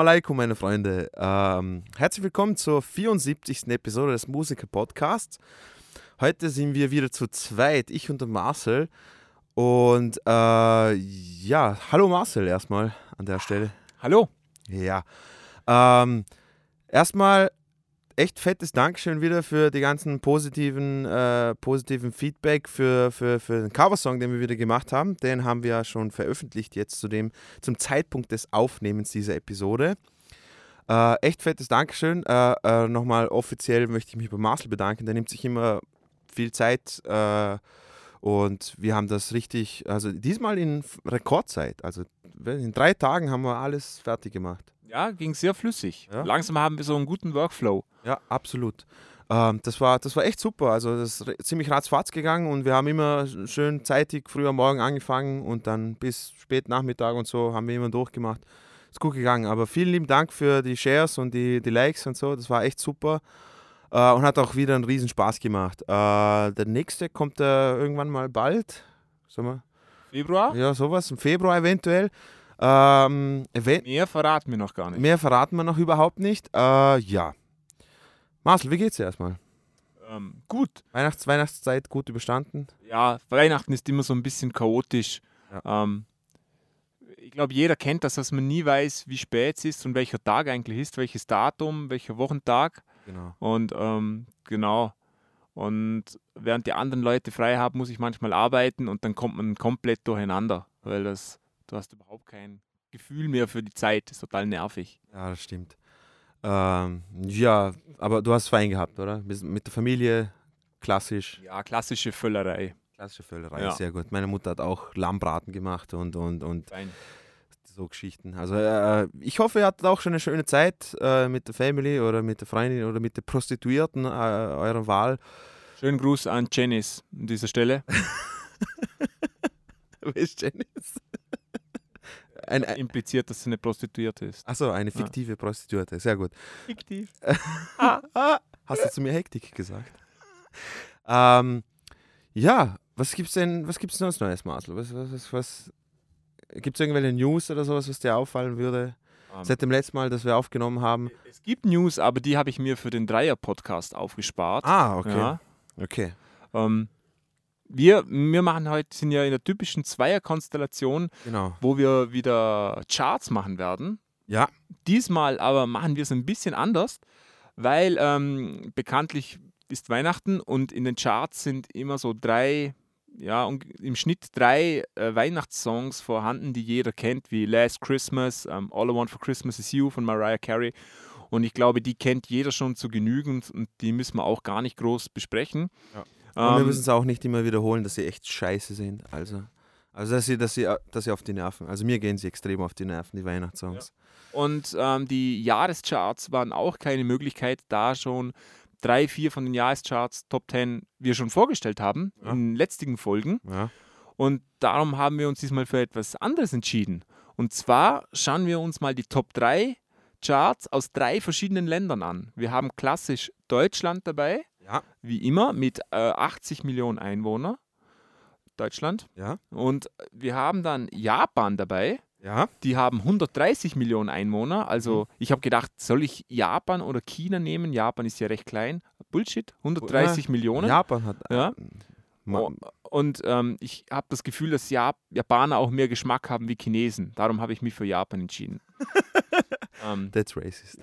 Hallo alaikum, meine Freunde. Ähm, herzlich willkommen zur 74. Episode des Musiker-Podcasts. Heute sind wir wieder zu zweit, ich und der Marcel. Und äh, ja, hallo Marcel erstmal an der Stelle. Hallo. Ja. Ähm, erstmal echt fettes Dankeschön wieder für die ganzen positiven, äh, positiven Feedback für, für, für den Coversong, den wir wieder gemacht haben. Den haben wir ja schon veröffentlicht jetzt zu dem, zum Zeitpunkt des Aufnehmens dieser Episode. Äh, echt fettes Dankeschön. Äh, äh, Nochmal offiziell möchte ich mich bei Marcel bedanken. Der nimmt sich immer viel Zeit äh, und wir haben das richtig, also diesmal in Rekordzeit. Also in drei Tagen haben wir alles fertig gemacht. Ja, ging sehr flüssig. Ja. Langsam haben wir so einen guten Workflow. Ja, absolut. Ähm, das, war, das war echt super. Also das ist ziemlich ratzfatz gegangen und wir haben immer schön zeitig früh am Morgen angefangen und dann bis spät Nachmittag und so haben wir immer durchgemacht. Ist gut gegangen. Aber vielen lieben Dank für die Shares und die, die Likes und so. Das war echt super. Äh, und hat auch wieder einen riesen Spaß gemacht. Äh, der nächste kommt äh, irgendwann mal bald. Sagen wir, Februar? ja, sowas, im Februar eventuell. Ähm, Mehr verraten wir noch gar nicht. Mehr verraten wir noch überhaupt nicht. Äh, ja. Marcel, wie geht's dir erstmal? Ähm, gut. Weihnachts Weihnachtszeit gut überstanden? Ja, Weihnachten ist immer so ein bisschen chaotisch. Ähm, ich glaube, jeder kennt das, dass man nie weiß, wie spät es ist und welcher Tag eigentlich ist, welches Datum, welcher Wochentag. Genau. Und ähm, genau. Und während die anderen Leute frei haben, muss ich manchmal arbeiten und dann kommt man komplett durcheinander, weil das, du hast überhaupt kein Gefühl mehr für die Zeit. Das ist total nervig. Ja, das stimmt. Ähm, ja, aber du hast fein gehabt, oder? Mit der Familie, klassisch. Ja, klassische Völlerei. Klassische Völlerei, Ja. sehr gut. Meine Mutter hat auch Lammbraten gemacht und, und, und Fein. so Geschichten. Also äh, ich hoffe, ihr hattet auch schon eine schöne Zeit äh, mit der Family oder mit der Freundin oder mit der Prostituierten äh, eurer Wahl. Schönen Gruß an Janice an dieser Stelle. Wer ist Janice? Ein, ein, Impliziert, dass sie eine Prostituierte ist. achso, eine fiktive Prostituierte, sehr gut. Fiktiv. Hast du zu mir Hektik gesagt? Ähm, ja, was gibt's denn, was gibt's sonst Neues, Marcel? Was, was, was, was gibt es irgendwelche News oder sowas, was dir auffallen würde? Ähm, Seit dem letzten Mal, dass wir aufgenommen haben. es gibt News, aber die habe ich mir für den Dreier-Podcast aufgespart. Ah, okay. Ja. Okay. Ähm, wir, wir machen heute, sind ja in der typischen Zweier-Konstellation, Genau. wo wir wieder Charts machen werden. Ja. Diesmal aber machen wir es ein bisschen anders, weil ähm, bekanntlich ist Weihnachten und in den Charts sind immer so drei, ja, und im Schnitt drei äh, Weihnachtssongs vorhanden, die jeder kennt, wie Last Christmas, ähm, All I Want for Christmas is You von Mariah Carey. Und ich glaube, die kennt jeder schon zu genügend und die müssen wir auch gar nicht groß besprechen. Ja. Und wir Ähm, müssen es auch nicht immer wiederholen, dass sie echt scheiße sind. Also, also dass, sie, dass, sie, dass sie auf die Nerven. Also mir gehen sie extrem auf die Nerven, die Weihnachtssongs. Und ähm, die Jahrescharts waren auch keine Möglichkeit, da schon drei, vier von den Jahrescharts Top 10 wir schon vorgestellt haben Ja. in den letzten Folgen. Ja. Und darum haben wir uns diesmal für etwas anderes entschieden. Und zwar schauen wir uns mal die Top 3 Charts aus drei verschiedenen Ländern an. Wir haben klassisch Deutschland dabei, Ja. wie immer, mit äh, 80 Millionen Einwohnern. Deutschland. Ja. Und wir haben dann Japan dabei Ja. die haben 130 Millionen Einwohner. Also ich habe gedacht, soll ich Japan oder China nehmen? Japan ist ja recht klein. Bullshit, 130 Millionen. Japan hat. Ja. Oh, Und ähm, ich habe das Gefühl, dass Jap Japaner auch mehr Geschmack haben wie Chinesen. Darum habe ich mich für Japan entschieden. ähm, That's racist.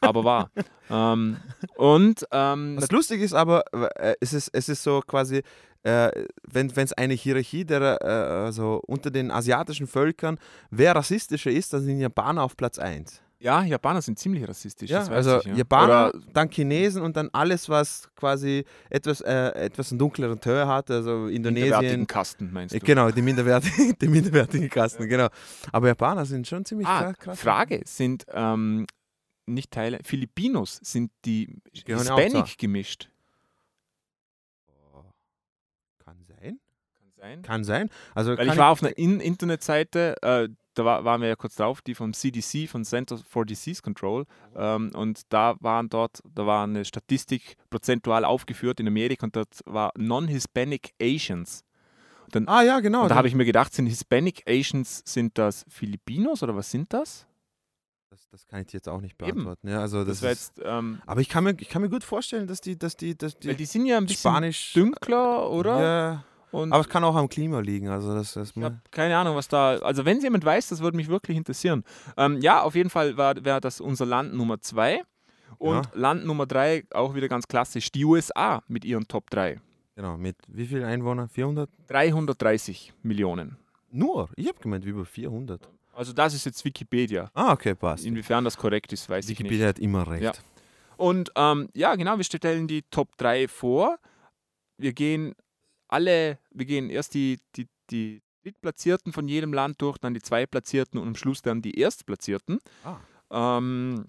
aber wahr. ähm, und ähm, Was lustig ist aber, äh, es, ist, es ist so quasi, äh, wenn es eine Hierarchie der, äh, also unter den asiatischen Völkern, wer rassistischer ist, dann sind Japaner auf Platz 1. ja, Japaner sind ziemlich rassistisch. Ja, also ich, ja. Japaner, Oder, dann Chinesen und dann alles, was quasi etwas, äh, etwas einen dunkleren Tör hat, also minderwertigen Indonesien. Kasten, meinst Äh, du? Genau, die minderwertigen, die minderwertigen Kasten, genau. Aber Japaner sind schon ziemlich Ah, kra- krass. Frage, sind ähm, nicht Teile, Filipinos, sind die gehören Hispanic gemischt? Kann sein. Kann sein. Kann sein. Also Weil ich war auf einer In Internetseite, äh, da war, waren wir ja kurz drauf, die vom CDC, von Center for Disease Control. Ähm, und da waren dort, da war eine Statistik prozentual aufgeführt in Amerika und dort war Non-Hispanic Asians. Ah ja, genau. Und da habe ich mir gedacht, sind Hispanic Asians, sind das Filipinos oder was sind das? Das, das kann ich dir jetzt auch nicht beantworten. Ja, also Das das ist, jetzt, ähm, aber ich kann, mir, ich kann mir gut vorstellen, dass die, dass die, dass die, weil die sind ja ein bisschen Spanisch. dünkler, oder? Ja, Und aber es kann auch am Klima liegen. Also das, das ich habe keine Ahnung, was da. Also wenn jemand weiß, das würde mich wirklich interessieren. Ähm, ja, auf jeden Fall wäre das unser Land Nummer zwei. Und Ja. Land Nummer drei, auch wieder ganz klassisch, die USA mit ihren Top 3. genau. Mit wie viel Einwohner? 400? 330 Millionen. Nur? Ich habe gemeint über 400. Also das ist jetzt Wikipedia. Ah, okay, passt. Inwiefern das korrekt ist, weiß ich nicht. Wikipedia hat immer recht. Ja. Und ähm, ja, genau, wir stellen die Top 3 vor. Wir gehen alle, wir gehen erst die, die, die Drittplatzierten von jedem Land durch, dann die Zweitplatzierten und am Schluss dann die Erstplatzierten. Ah. Ähm,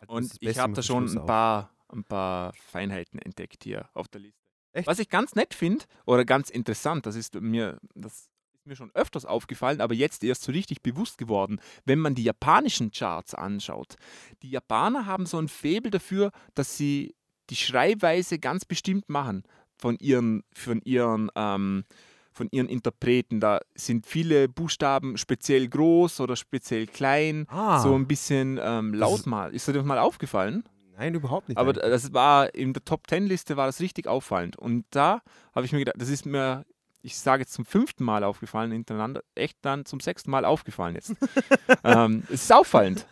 Das und ich habe da schon ein paar, ein paar Feinheiten entdeckt hier auf der Liste. Echt? Was ich ganz nett finde oder ganz interessant, das ist mir, das ist mir schon öfters aufgefallen, aber jetzt erst so richtig bewusst geworden, wenn man die japanischen Charts anschaut. Die Japaner haben so ein Faible dafür, dass sie die Schreibweise ganz bestimmt machen von ihren, von ihren ähm, von ihren Interpreten. Da sind viele Buchstaben speziell groß oder speziell klein, Ah, so ein bisschen ähm, Das laut ist- mal. Ist dir das mal aufgefallen? nein, überhaupt nicht. Aber eigentlich. das war in der Top Ten Liste war das richtig auffallend. Und da habe ich mir gedacht, das ist mir, ich sage jetzt zum fünften Mal aufgefallen hintereinander, echt dann zum sechsten Mal aufgefallen jetzt. ähm, es ist auffallend.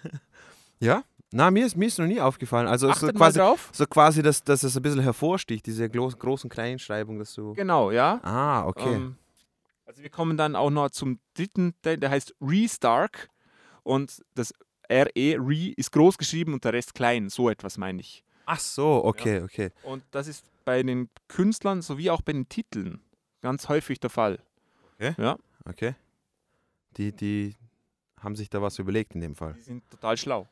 ja? Na, mir ist, mir ist noch nie aufgefallen. Also so Achtet quasi, drauf. so quasi dass, dass es ein bisschen hervorsticht, diese glo- großen Kleinschreibung, dass du. Genau, ja. Ah, okay. Ähm, also wir kommen dann auch noch zum dritten, der, der heißt Restark und das RE, Re, ist groß geschrieben und der Rest klein. So etwas meine ich. Ach so, okay, okay. Und das ist bei den Künstlern sowie auch bei den Titeln ganz häufig der Fall. Okay. Die, die haben sich da was überlegt in dem Fall. Die sind total schlau.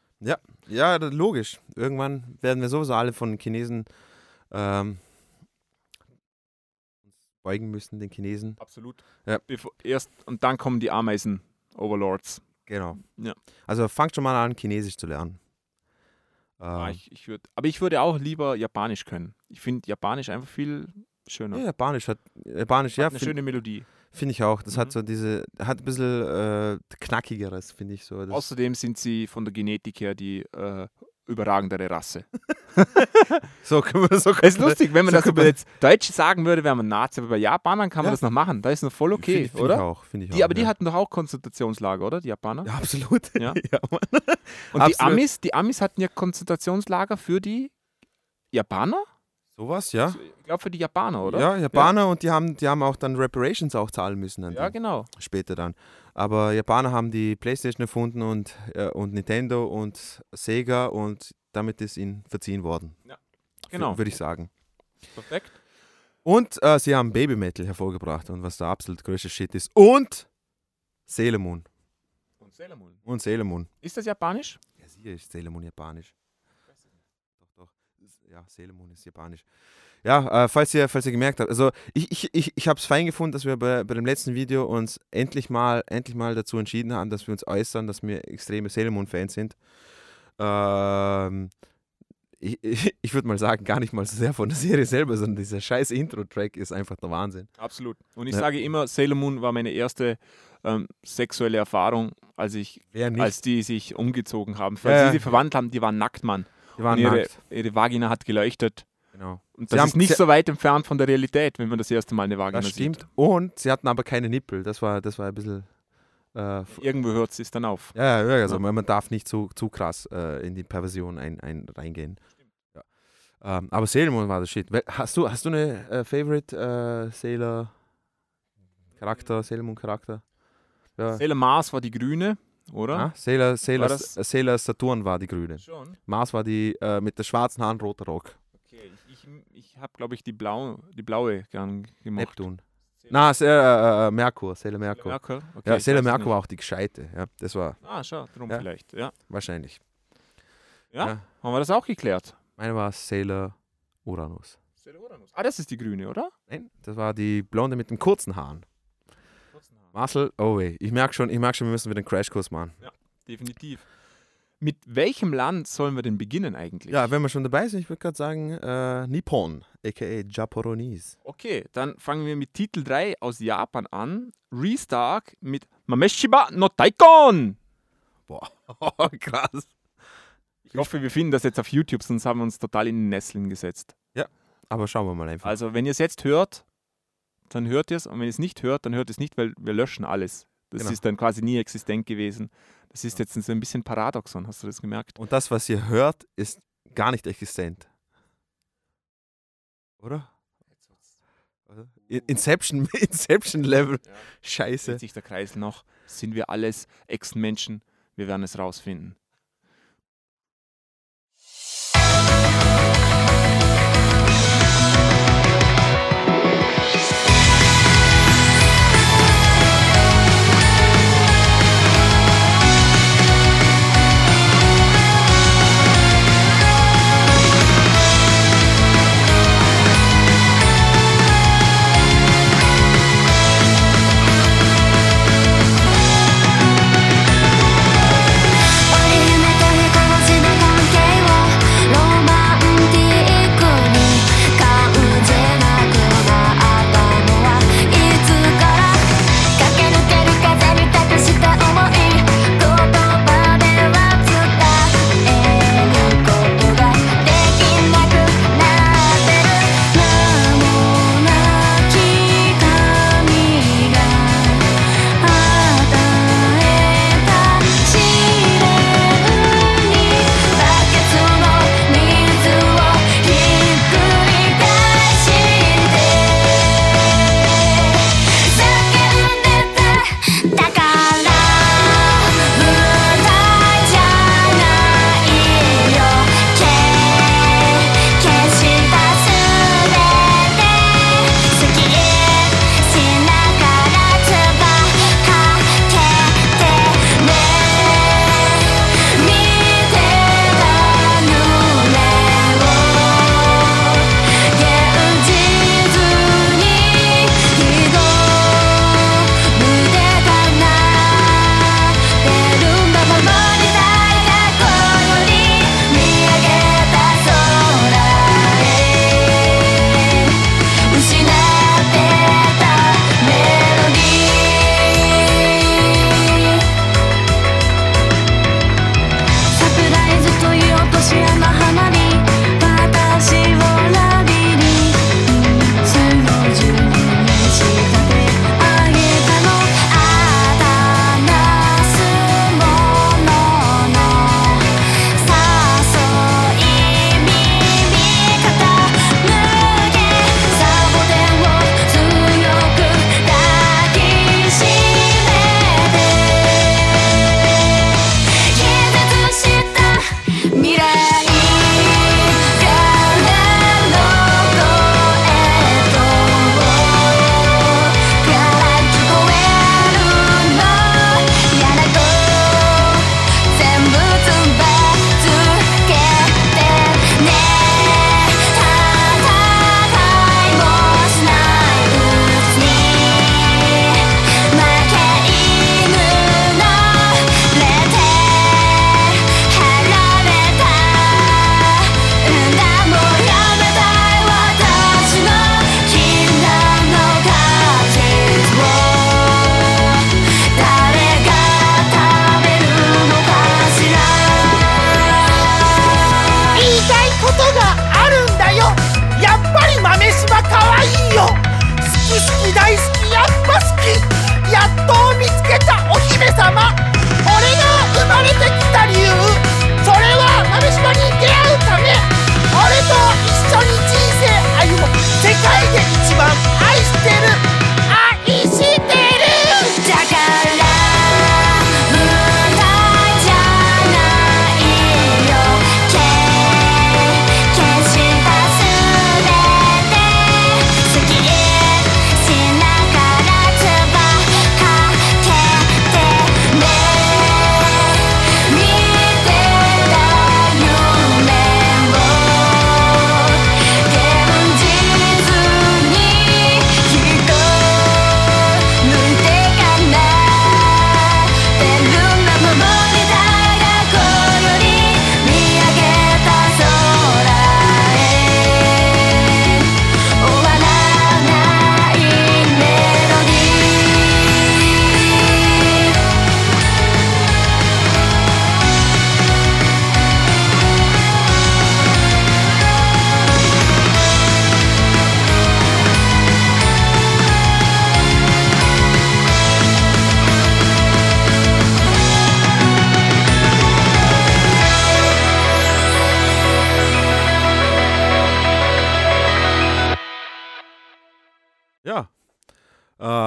Ja, das- logisch. Irgendwann werden wir sowieso alle von Chinesen ähm, beugen müssen, den Chinesen. Absolut. Ja. Bevor, erst und dann kommen die Ameisen-Overlords. Genau. Ja. Also fangt schon mal an, Chinesisch zu lernen. Ah, Ähm, ich, ich würd, aber ich würde auch lieber Japanisch können. Ich finde Japanisch einfach viel schöner. ja, Japanisch hat, Japanisch, ja, Hat eine finde schöne Melodie. Find ich auch. Das hat Mhm. so diese, hat ein bisschen äh, knackigeres, finde ich so. Das, Außerdem sind sie von der Genetik her die äh, überragendere Rasse. so können wir so Es ist lustig, wenn man so das über jetzt Deutsche sagen würde, wäre man Nazi, aber bei Japanern kann man Ja. das noch machen. Da ist noch voll okay, Find find oder? Ich auch, finde ich Die, auch, aber die ja. hatten doch auch Konzentrationslager, oder? Die Japaner? Ja, absolut. Ja. Und die absolut. Amis, die Amis hatten ja Konzentrationslager für die Japaner? Sowas, ja. Ich glaube für die Japaner, oder? Ja, Japaner und die haben, die haben auch dann Reparations auch zahlen müssen dann Ja, genau. später dann. Aber Japaner haben die Playstation erfunden und, äh, und Nintendo und Sega und damit ist ihnen verziehen worden. Genau. Würde ich sagen. Perfekt. Und äh, sie haben Baby Metal hervorgebracht und was der absolut größte Shit ist. Und Sailor Moon. Und Sailor Moon. Und Sailor Moon. Ist das japanisch? Ja, sicher ist Sailor Moon japanisch. Ja, Sailor Moon ist japanisch. Ja, äh, falls, ihr, falls ihr gemerkt habt, also ich, ich, ich, ich habe es fein gefunden, dass wir bei, bei dem letzten Video uns endlich mal, endlich mal dazu entschieden haben, dass wir uns äußern, dass wir extreme Sailor Moon-Fans sind. Ähm, ich ich, ich würde mal sagen, gar nicht mal so sehr von der Serie selber, sondern dieser scheiß Intro-Track ist einfach der Wahnsinn. Absolut. Und ich Ja. sage immer, Sailor Moon war meine erste ähm, sexuelle Erfahrung, als ich, als die sich umgezogen haben. Ja, Als ja. sie sich verwandelt haben, die waren nackt, Mann. Und ihre, ihre Vagina hat geleuchtet. Genau. Und Sie das haben ist nicht so weit entfernt von der Realität, wenn man das erste Mal eine Vagina Das stimmt. sieht. Und sie hatten aber keine Nippel. Das war, das war ein bisschen. Äh, Irgendwo hört es dann auf. ja, ja, also Ja. Man, darf nicht zu, zu krass äh, in die Perversion ein, ein, reingehen. Ja. Ähm, aber Sailor war das Shit. Hast du, hast du eine äh, Favorite äh, Sailor Charakter, Sailor Moon Charakter? Ja. Sailor Mars war die grüne, oder? Ah, Sailor, Sailor, das- äh, Sailor Saturn war die grüne. Schon. Mars war die äh, mit der schwarzen Haaren, roter Rock. Okay, ich, ich, habe, glaube ich, die, blau, die blaue gern gemocht. Neptun. Na, äh, äh, Merkur, Sailor Merkur. Merkur? Okay, ja, Sailor Merkur war auch die gescheite. Ja, das war Ah, schau, drum Ja. vielleicht. Ja. wahrscheinlich. Ja. Ja. Haben wir das auch geklärt? Meine war Sailor Uranus. Sailor Uranus. Ah, das ist die grüne, oder? Nein, das war die Blonde mit den kurzen Haaren. Marcel, oh weh, ich merke schon, ich merk schon, wir müssen wieder einen Crashkurs machen. Definitiv. Mit welchem Land sollen wir denn beginnen eigentlich? Ja, wenn wir schon dabei sind, ich würde gerade sagen, äh, Nippon, aka Japoronese. Okay, dann fangen wir mit Titel 3 aus Japan an. Restark mit Mameshiba no Taikon. Boah, krass. Ich hoffe, wir finden das jetzt auf YouTube, sonst haben wir uns total in den Nesseln gesetzt. Aber schauen wir mal einfach. Also, wenn ihr es jetzt hört, dann hört ihr es. Und wenn ihr es nicht hört, dann hört es nicht, weil wir löschen alles. Das Genau. ist dann quasi nie existent gewesen. Das ist jetzt so ein bisschen Paradoxon, hast du das gemerkt? Und das, was ihr hört, ist gar nicht existent. Oder? Oder? In- Inception, Inception Level. Scheiße. Dreht sich der Kreis noch? Sind wir alles Echsenmenschen? Wir werden es rausfinden.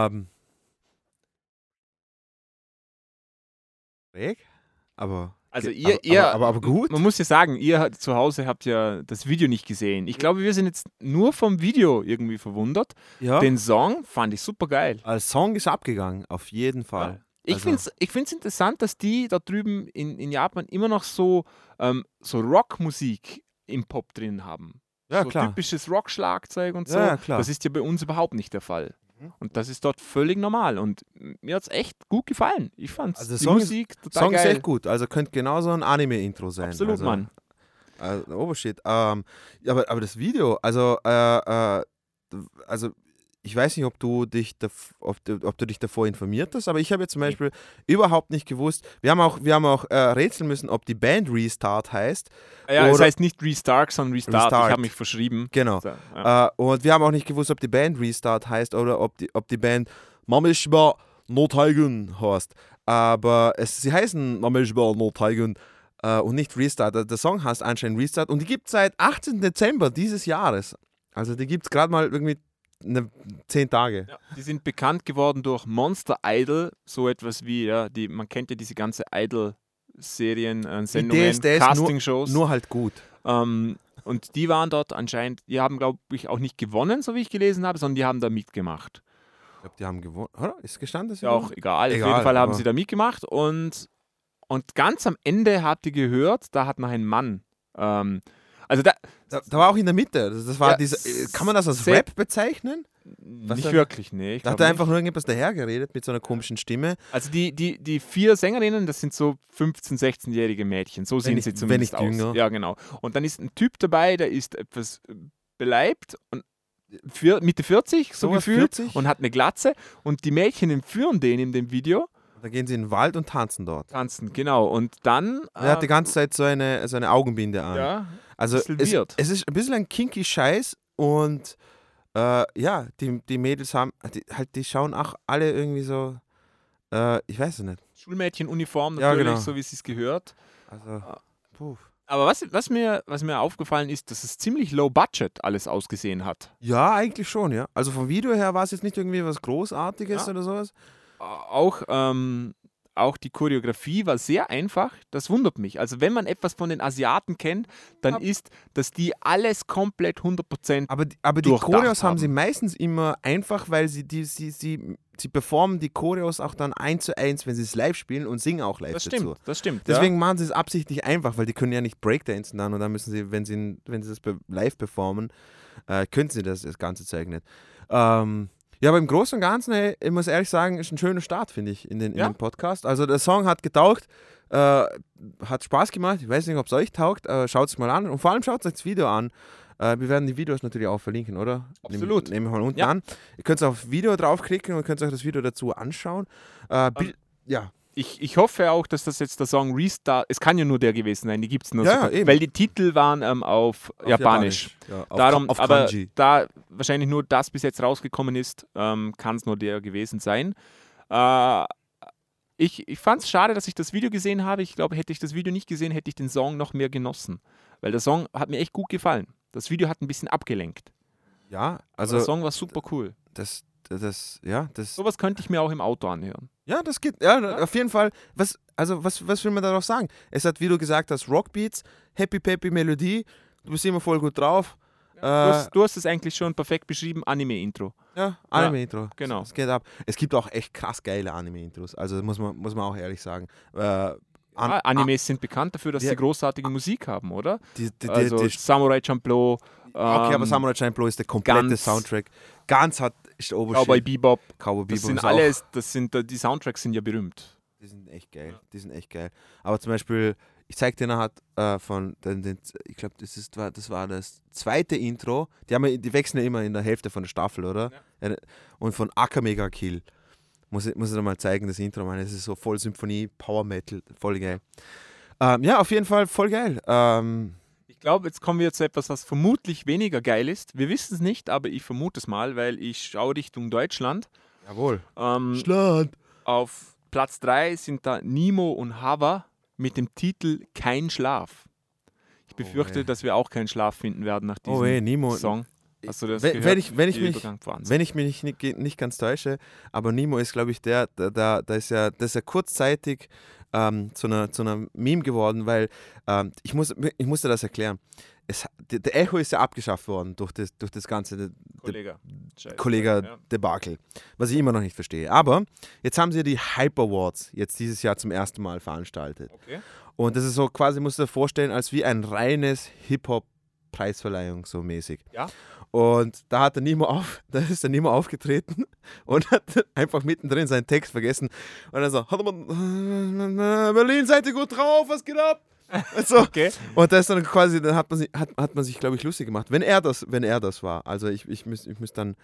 Ähm. Schräg, aber. Also ihr, aber, ihr aber, aber, gut. Man muss ja sagen, ihr zu Hause habt ja das Video nicht gesehen. Ich glaube, wir sind jetzt nur vom Video irgendwie verwundert. Ja. Den Song fand ich super geil. Als Song ist abgegangen, auf jeden Fall. Ich Also- finde es ich find's interessant, dass die da drüben in, in Japan immer noch so, ähm, so Rockmusik im Pop drin haben. Ja, so klar. typisches Rockschlagzeug und so. Ja, ja, klar. Das ist ja bei uns überhaupt nicht der Fall. Mhm. Und das ist dort völlig normal. Und mir hat es echt gut gefallen. Ich fand Also die Song ist- Musik total Song geil. ist echt gut. Also könnte genauso ein Anime-Intro sein. Absolut, also, Mann. Also, Obershit. Ähm, ja, aber, aber das Video, also, äh, äh, also ich weiß nicht, ob du dich, dav- ob ob du dich davor informiert hast, aber ich habe jetzt zum Beispiel überhaupt nicht gewusst. Wir haben auch, wir haben auch äh, rätseln müssen, ob die Band Restart heißt. Ja, es heißt nicht Restart, sondern Restart. Restart. Ich habe mich verschrieben. Genau. So, ja. Äh, und wir haben auch nicht gewusst, ob die Band Restart heißt oder ob die, ob die Band Mamishba No Taigun heißt. Aber es, sie heißen Mamishba No Taigun äh, und nicht Restart. Der- Der Song heißt anscheinend Restart und die gibt es seit 18. Dezember dieses Jahres. Also die gibt es gerade mal irgendwie eine, zehn Tage. Ja, die sind bekannt geworden durch Monster Idol, so etwas wie, ja, die, man kennt ja diese ganze Idol-Serien, äh, Sendungen, DSDS nur- Castingshows. Nur halt gut. Ähm, und die waren dort anscheinend, die haben, glaube ich, auch nicht gewonnen, so wie ich gelesen habe, sondern die haben da mitgemacht. Ich glaube, die haben gewonnen. Oder? Ist gestanden? sie Ja, auch gewonnen- egal. Auf Egal, jeden Fall haben sie da mitgemacht und, und ganz am Ende habt ihr gehört, da hat noch ein Mann. Ähm, also da, Da, da war auch in der Mitte. Das, war Ja, diese, äh, kann man das als Rap bezeichnen? nicht denn? wirklich, nee. Ich Da hat er nicht. einfach nur irgendetwas dahergeredet mit so einer komischen Stimme. Also die, die, die vier Sängerinnen, das sind so 15-, 16-jährige Mädchen. So sehen nicht- sie wenn zumindest nicht aus. jünger. Ja, genau. Und dann ist ein Typ dabei, der ist etwas beleibt und Mitte 40, so Sowas, gefühlt, 40? und hat eine Glatze. Und die Mädchen entführen den in dem Video, Da gehen sie in den Wald und tanzen dort. tanzen, genau. Und dann. Er hat die ganze Zeit so eine, so eine Augenbinde an. ja, also es, es ist ein bisschen ein kinky Scheiß und äh, ja, die, die Mädels haben, die, halt, die schauen auch alle irgendwie so, äh, ich weiß es nicht. Schulmädchenuniform Ja, natürlich, genau. so wie es gehört. Also, Ah. puh. Aber was, was, mir, was mir aufgefallen ist, dass es ziemlich low budget alles ausgesehen hat. Ja, eigentlich schon, ja. Also vom Video her war es jetzt nicht irgendwie was Großartiges Ja. oder sowas. Auch, ähm, auch die Choreografie war sehr einfach. Das wundert mich. Also wenn man etwas von den Asiaten kennt, dann Ja. ist, dass die alles komplett 100% Aber, die- aber die Choreos haben sie meistens immer einfach, weil sie, die, sie, sie, sie performen die Choreos auch dann eins zu eins, wenn sie es live spielen und singen auch live Das dazu. stimmt, das stimmt. Deswegen machen sie es absichtlich einfach, weil die können ja nicht Breakdancen dann und dann müssen sie, wenn sie, wenn sie das live performen, äh, können sie das, das ganze Zeug nicht. Ähm, ja, aber im Großen und Ganzen, ey, ich muss ehrlich sagen, ist ein schöner Start, finde ich, in den, in Ja. den Podcast. Also der Song hat getaugt, äh, hat Spaß gemacht. Ich weiß nicht, ob es euch taugt. Äh, schaut es mal an und vor allem schaut euch das Video an. Äh, wir werden die Videos natürlich auch verlinken, oder? Absolut. Nehmen wir mal unten Ja. an. Ihr könnt auf Video draufklicken und könnt euch das Video dazu anschauen. Äh, Bil- ja, Ich, ich hoffe auch, dass das jetzt der Song Restart, es kann ja nur der gewesen sein, die gibt es nur Ja, eben. weil die Titel waren ähm, auf, auf Japanisch. Ja, auf, Darum, auf aber da wahrscheinlich nur das bis jetzt rausgekommen ist, ähm, kann es nur der gewesen sein. Äh, ich ich fand es schade, dass ich das Video gesehen habe. Ich glaube, hätte ich das Video nicht gesehen, hätte ich den Song noch mehr genossen. Weil der Song hat mir echt gut gefallen. Das Video hat ein bisschen abgelenkt. Ja, Also also der Song war super cool. das, das, ja, das, Sowas könnte ich mir auch im Auto anhören. Ja, das geht, ja, auf jeden Fall. Was, also was, was will man darauf sagen? Es hat, wie du gesagt hast, Rockbeats, Happy Peppy Melodie. Du bist immer voll gut drauf. Du, Äh, hast, du hast es eigentlich schon perfekt beschrieben, Anime-Intro. ja, Anime-Intro. genau. Es geht ab. Es gibt auch echt krass geile Anime-Intros. Also muss man, muss man auch ehrlich sagen. Äh, an, Ah, Animes sind bekannt dafür, dass Ja. sie großartige Musik haben, oder? die, die, die, Also die, Samurai Champloo, okay, aber ähm, Samurai Champloo ist der komplette Ganz- Soundtrack. Ganz hat ist der Obershit. Cowboy Bebop. Cowboy Das Bebop sind ist auch- alles, das sind, die Soundtracks sind ja berühmt. Die sind echt geil. Die sind echt geil. Aber zum Beispiel, ich zeig dir nachher äh, von, den, den, ich glaube, das, ist, war- das war das zweite Intro. Die, haben, ja- die wechseln ja immer in der Hälfte von der Staffel, oder? Ja. Und von Acker Mega Kill. Muss ich, muss ich dir mal zeigen, das Intro, meine. Das ist so voll Symphonie, Power Metal, voll geil. Ähm, ja, auf jeden Fall voll geil. Ähm, glaube, jetzt kommen wir zu etwas, was vermutlich weniger geil ist. Wir wissen es nicht, aber ich vermute es mal, weil ich schaue Richtung Deutschland. jawohl. Ähm, Schland. auf Platz 3 sind da Nimo und Hava mit dem Titel Kein Schlaf. Ich befürchte, weh. dass wir auch keinen Schlaf finden werden nach diesem Oh ey, Nimo. Song. Hast du das wenn, gehört? wenn ich, wenn ich mich wenn ich mich nicht, nicht ganz täusche, aber Nemo ist, glaube ich, der, der, der, der ist ja, das ist ja kurzzeitig ähm, zu, einer, zu einer Meme geworden, weil ähm, ich, muss, ich musste das erklären. Es, der, Echo ist ja abgeschafft worden durch das, durch das ganze Kollege. Scheiße. Kollege Ja. Debakel, was ich immer noch nicht verstehe. Aber jetzt haben sie die Hype Awards jetzt dieses Jahr zum ersten Mal veranstaltet. Okay. Und das ist so quasi, musst du dir vorstellen, als wie ein reines Hip-Hop-Preisverleihung so mäßig. Ja. Und da hat der Nemo auf, da ist der Nemo aufgetreten und hat einfach mittendrin seinen Text vergessen. Und dann so, "Hat man- Berlin, seid ihr gut drauf, was geht ab? Und so. Okay. Und das ist dann quasi, dann hat man sich, hat, hat man sich, glaube ich, lustig gemacht, wenn er das, wenn er das war. Also ich, ich muss, ich muss dann,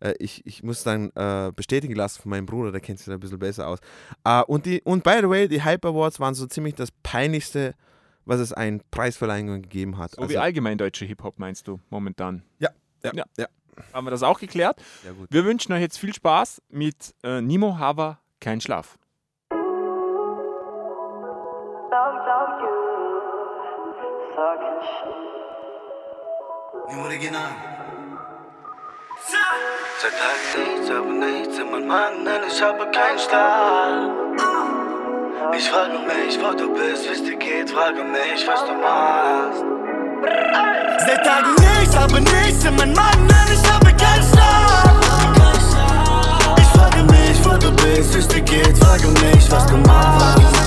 äh, ich, ich muss dann äh, bestätigen lassen von meinem Bruder, der kennt sich da ein bisschen besser aus. Äh, und die, und by the way, die Hype Awards waren so ziemlich das peinlichste, was es an Preisverleihungen gegeben hat. So wie allgemein deutsche Hip-Hop meinst du momentan. ja, ja, Ja. ja. Haben wir das auch geklärt? Ja, gut. Wir wünschen euch jetzt viel Spaß mit äh, Nimo Haver, kein Schlaf. Nimm original. Seit Tagen nichts, aber nichts in meinem Magen, denn ich habe keinen Schlaf. Ich frage mich, wo du bist, wie's dir geht, frage mich, was du machst. Seit Tagen nichts, aber nichts in meinem Magen, denn ich habe keinen Schlaf. Ich frage mich, wo du bist, wie's dir geht, frage mich, was du machst.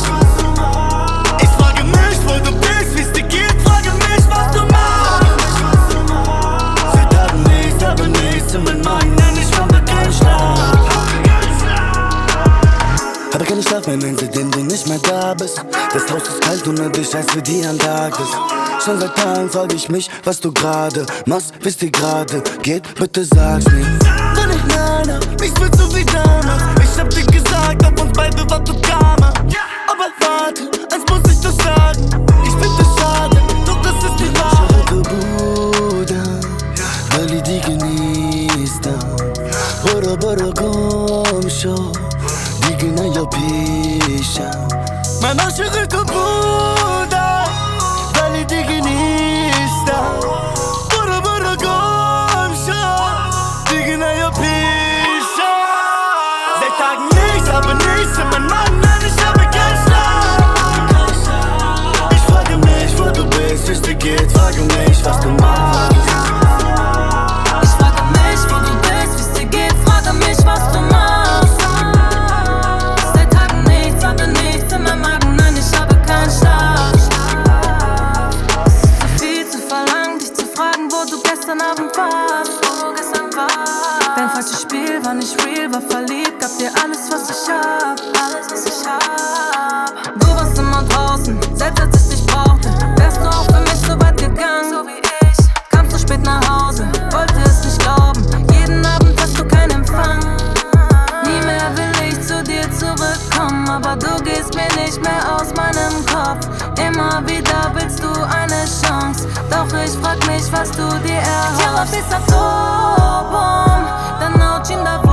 Habe keinen Schlaf mehr, nein, seitdem du nicht mehr da bist. Das Haus ist kalt und ich heiß wie die Antarktis. Schon seit Tagen frage ich mich, was du gerade machst, wie's dir gerade geht, bitte sag's mir. Wenn ich hab, ich will so wie damals. Ich hab dir gesagt, auf uns beide wartet Karma. Aber warte, eins muss ich doch sagen. Ich find es schade, doch das ist die Wahrheit. Bruder, weil die genießt Bora bora 那又皮相，难道是个布？Ich frag mich, was du dir erhoffst. być za tobą, Da noć da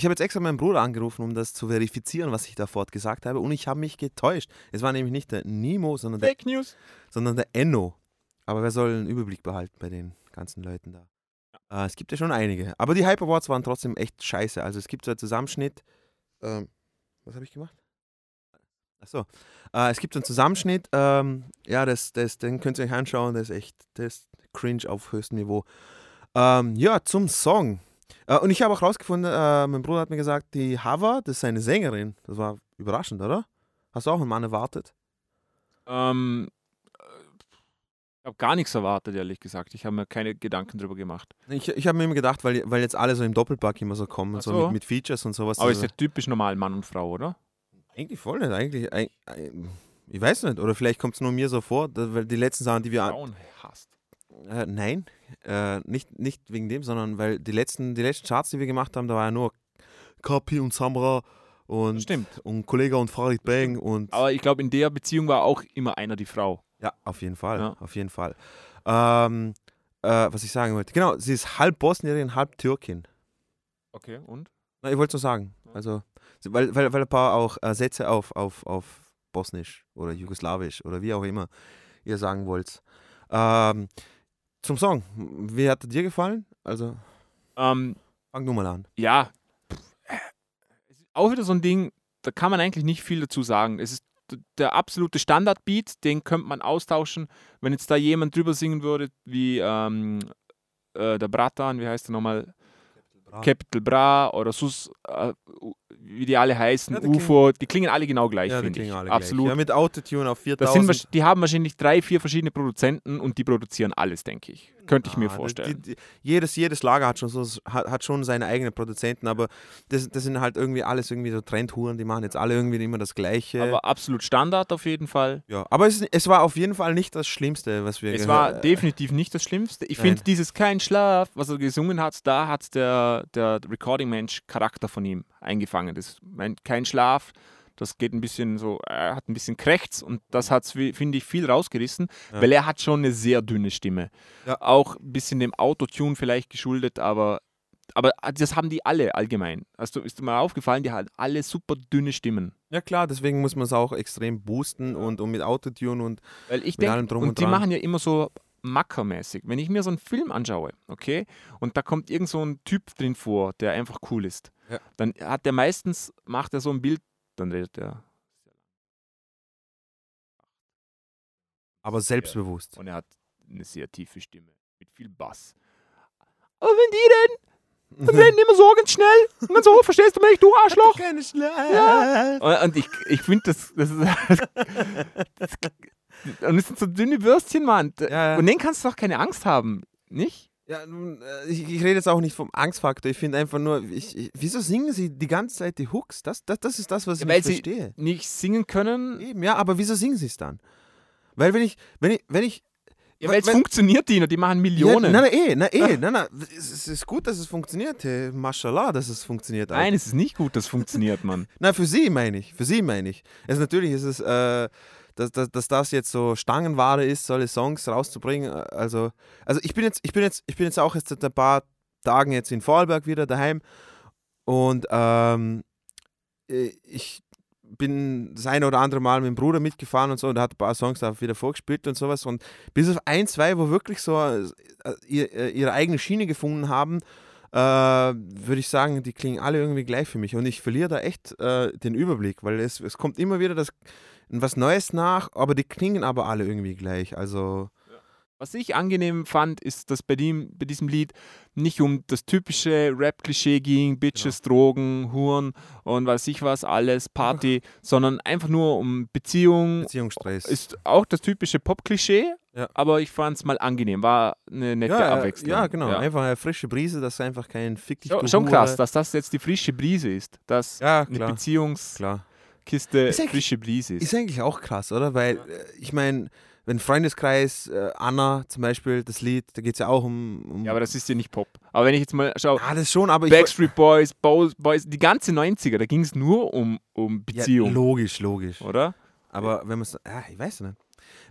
ich habe jetzt extra meinen Bruder angerufen, um das zu verifizieren, was ich da fort gesagt habe. Und ich habe mich getäuscht. Es war nämlich nicht der Nemo, sondern der, Fake News. sondern der Enno. Aber wer soll einen Überblick behalten bei den ganzen Leuten da? Äh, es gibt ja schon einige. Aber die Hype Awards waren trotzdem echt scheiße. Also es gibt so einen Zusammenschnitt. Ähm, was habe ich gemacht? Achso. Äh, es gibt so einen Zusammenschnitt. Ähm, ja, das, das, den könnt ihr euch anschauen. Das ist echt das ist cringe auf höchstem Niveau. Ähm, ja, zum Song. Äh, und ich habe auch rausgefunden, äh, mein Bruder hat mir gesagt, die Hava, das ist eine Sängerin. Das war überraschend, oder? Hast du auch einen Mann erwartet? Ähm, äh, ich habe gar nichts erwartet, ehrlich gesagt. Ich habe mir keine Gedanken drüber gemacht. Ich, ich habe mir immer gedacht, weil, weil jetzt alle so im Doppelpack immer so kommen, Ach so, so. mit, mit Features und sowas. Aber also, ist ja typisch normal Mann und Frau, oder? eigentlich voll nicht, eigentlich. eig- eig- Ich weiß nicht, oder vielleicht kommt es nur mir so vor, weil die letzten Sachen, die wir. Frauen hasst. Äh, nein, äh, nicht, nicht wegen dem, sondern weil die letzten, die letzten Charts, die wir gemacht haben, da war ja nur Kapi und Samra und, Stimmt. und Kollega und Farid Bang und. Aber ich glaube, in der Beziehung war auch immer einer die Frau. Ja, auf jeden Fall, Ja. auf jeden Fall. Ähm, äh, was ich sagen wollte, genau, sie ist halb Bosnierin, halb Türkin. Okay, und? Na, ich wollte es nur sagen. Also, weil, weil, weil ein paar auch äh, Sätze auf, auf, auf Bosnisch oder Jugoslawisch oder wie auch immer ihr sagen wollt. Ähm, zum Song. Wie hat er dir gefallen? Also, Ähm, fang du mal an. ja, auch wieder so ein Ding, da kann man eigentlich nicht viel dazu sagen. Es ist der absolute Standardbeat, den könnte man austauschen. Wenn jetzt da jemand drüber singen würde, wie ähm, äh, der Bratan, wie heißt er nochmal? Bra. Capital Bra oder Sus, äh, wie die alle heißen, Ja, die UFO, die klingen alle genau gleich, Ja, finde ich. klingen alle Absolut. gleich. Ja, mit Autotune auf Das sind, 4000. die haben wahrscheinlich drei, vier verschiedene Produzenten und die produzieren alles, denke ich. Könnte ich mir Ah, vorstellen. Die, die, jedes, jedes Lager hat schon, so, hat, hat schon seine eigenen Produzenten, aber das, das sind halt irgendwie alles irgendwie so Trendhuren, die machen jetzt alle irgendwie immer das Gleiche. Aber absolut Standard auf jeden Fall. ja, aber es, es war auf jeden Fall nicht das Schlimmste, was wir Es gehört- war definitiv nicht das Schlimmste. Ich finde dieses Kein Schlaf, was er gesungen hat, da hat der, der Recording-Mensch Charakter von ihm eingefangen. Das mein, Kein Schlaf, das geht ein bisschen so, er hat ein bisschen Krächz und das hat finde ich, viel rausgerissen, Ja. weil er hat schon eine sehr dünne Stimme. Ja. Auch ein bisschen dem Autotune vielleicht geschuldet, aber, aber das haben die alle allgemein. Also ist dir mal aufgefallen, die haben alle super dünne Stimmen. Ja klar, deswegen muss man es auch extrem boosten und, und mit Autotune und Weil ich Mit allem denke, drum und, und die dran. machen ja immer so mackermäßig. Wenn ich mir so einen Film anschaue, okay, und da kommt irgend so ein Typ drin vor, der einfach cool ist, Ja. dann hat der meistens, macht er so ein Bild, dann redet er. aber selbstbewusst. Und er hat eine sehr tiefe Stimme mit viel Bass. Aber wenn die reden, dann reden immer so ganz schnell und dann so, verstehst du mich, du Arschloch? Keine Ja. Und, und ich, ich finde, das, das ist. das, und es sind so dünne Würstchen, Mann. Ja, ja. Und denen kannst du doch keine Angst haben, nicht? Ja, nun, äh, ich, ich rede jetzt auch nicht vom Angstfaktor. Ich finde einfach nur, ich, ich, wieso singen sie die ganze Zeit die Hooks? Das, das, das ist das, was ich Weil nicht sie verstehe. nicht singen können. Eben, ja, aber wieso singen sie es dann? Weil wenn ich, wenn ich, wenn ich. Ja, weil es funktioniert, Dino, die machen Ja, Millionen. na, na, eh, na, eh, na, na. Es, es ist gut, dass es funktioniert. Hey, Mashallah, dass es funktioniert. auch. Nein, es ist nicht gut, das funktioniert, Mann. Na, für sie meine ich. Für sie meine ich. Also natürlich ist es, äh, dass, dass, dass das jetzt so Stangenware ist, solche Songs rauszubringen. äh, Also, also ich bin jetzt, ich bin jetzt, ich bin jetzt auch jetzt seit ein paar Tagen jetzt in Vorarlberg wieder daheim und ähm, äh, ich bin das eine oder andere Mal mit dem Bruder mitgefahren und so und hat ein paar Songs da wieder vorgespielt und sowas und bis auf ein, zwei, wo wirklich so äh, ihre eigene Schiene gefunden haben, äh, würde ich sagen, die klingen alle irgendwie gleich für mich. Und ich verliere da echt äh, den Überblick, weil es, es kommt immer wieder das, was Neues nach, aber die klingen aber alle irgendwie gleich. Also, Was ich angenehm fand, ist, dass bei, dem, bei diesem Lied nicht um das typische Rap-Klischee ging, Bitches, Drogen, Huren und weiß ich was, alles, Party, sondern einfach nur um Beziehung. Beziehungsstress. Ist auch das typische Pop-Klischee, Ja. aber ich fand es mal angenehm, war eine nette ja, Abwechslung. ja, genau. Einfach eine frische Brise, dass einfach kein Fick dich Schon, schon krass, dass das jetzt die frische Brise ist, dass Ja, eine klar. Beziehungskiste klar. Ist eigentlich- frische Brise ist. Ist eigentlich auch krass, oder? Weil, äh, ich meine, wenn Freundeskreis, äh, Anna zum Beispiel, das Lied, da geht es ja auch um. um ja, aber das ist ja nicht Pop. Aber wenn ich jetzt mal schaue, Ah, das schon, aber. Backstreet Boys, Bo Boys, die ganze 90er, da ging es nur um, um ja, Beziehung, logisch, logisch. oder? Aber wenn man es. Ja, ich weiß nicht.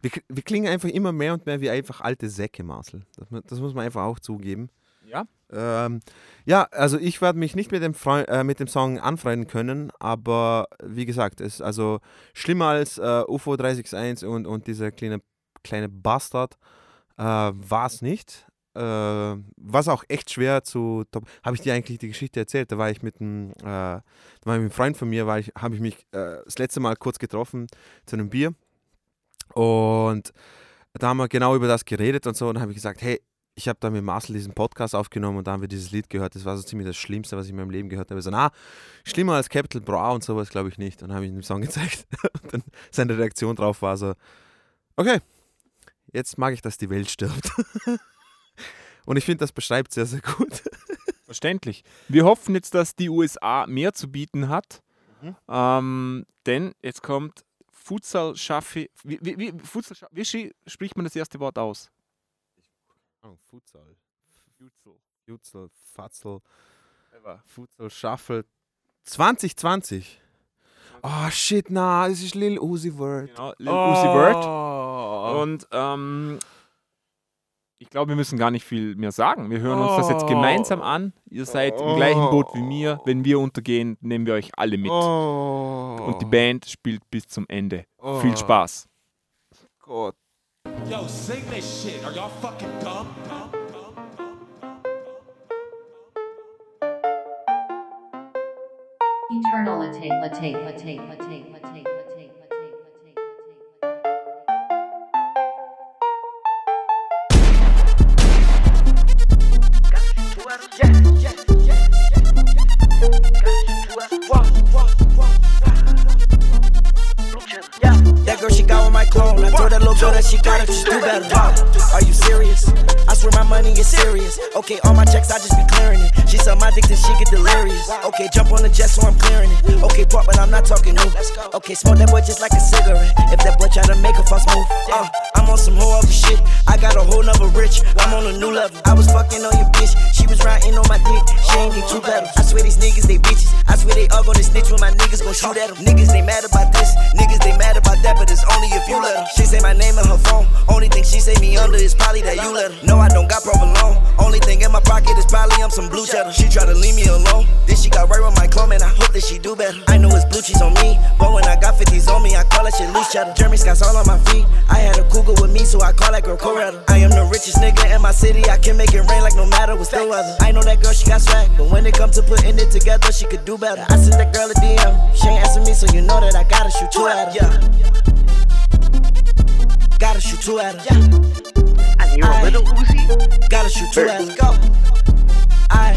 Wir, wir klingen einfach immer mehr und mehr wie einfach alte Säcke, Marcel. Das, das muss man einfach auch zugeben. Ja. Ähm, ja, also ich werde mich nicht mit dem, Freu äh, mit dem Song anfreunden können, aber wie gesagt, es ist also schlimmer als äh, UFO 361 und, und dieser kleine, kleine Bastard äh, war es nicht. Äh, was auch echt schwer zu. Habe ich dir eigentlich die Geschichte erzählt? Da war ich mit einem, äh, mit einem Freund von mir, ich, habe ich mich äh, das letzte Mal kurz getroffen zu einem Bier und da haben wir genau über das geredet und so und habe ich gesagt, hey, ich habe da mit Marcel diesen Podcast aufgenommen und da haben wir dieses Lied gehört. Das war so ziemlich das Schlimmste, was ich in meinem Leben gehört habe. So, na, schlimmer als Capital Bra und sowas glaube ich nicht. Und dann habe ich ihm den Song gezeigt. Und dann seine Reaktion drauf war so, okay, jetzt mag ich, dass die Welt stirbt. Und ich finde, das beschreibt sehr, sehr gut. Verständlich. Wir hoffen jetzt, dass die USA mehr zu bieten hat. Mhm. Ähm, denn jetzt kommt Futsal Schaffi. Wie, wie, wie, Futsal, wie spricht man das erste Wort aus? Futsal. Futsal, Fatzel, Futsal, Shuffle. 2020. Oh shit, na, es ist Lil Uzi Word. Genau, Lil Uzi Vert. Oh. Und ähm, ich glaube, wir müssen gar nicht viel mehr sagen. Wir hören uns das jetzt Oh. gemeinsam an. Ihr seid im gleichen Boot wie mir. Wenn wir untergehen, nehmen wir euch alle mit. Oh. Und die Band spielt bis zum Ende. Oh. Viel Spaß. Gott. Yo, sing this shit. Are y'all fucking dumb? dumb? Eternal latte, latte, latte, latte, latte. Girl, she got with my clone. I told that little girl that she got it, just do better. Are you serious? I swear my money is serious. Okay, all my checks, I just be clearing it. She suck my dick till she get delirious. Okay, jump on the jet so I'm clearing it. Okay, pop, but I'm not talking new. Okay, smoke that boy just like a cigarette. If that boy try to make a false move, uh, I'm on some whole other shit. I got a whole nother rich. I'm on a new level. I was fucking on your bitch. She was riding on my dick. She ain't need two pedals. I swear these niggas, they bitches. I swear they all gonna snitch when my niggas gon' shoot at them. Niggas, they mad about this. Niggas, they mad about that, but it's only if you let them. She say my name in her phone. Only thing she say me under is probably that you let her. No, I don't got provolone. Only thing in my pocket is probably I'm some blue She tried to leave me alone. Then she got right with my clone, and I hope that she do better. I know it's blue cheese on me, but when I got 50s on me, I call that shit loose cheddar. Jeremy Scott's all on my feet. I had a cougar with me, so I call that girl Coretta. I am the richest nigga in my city. I can make it rain like no matter what's the weather. I know that girl, she got swag, but when it come to putting it together, she could do better. I sent that girl a DM. She ain't answer me, so you know that I gotta shoot two at her. Yeah. Gotta shoot two at her. And you're a little Uzi? Gotta shoot two at her. Go. I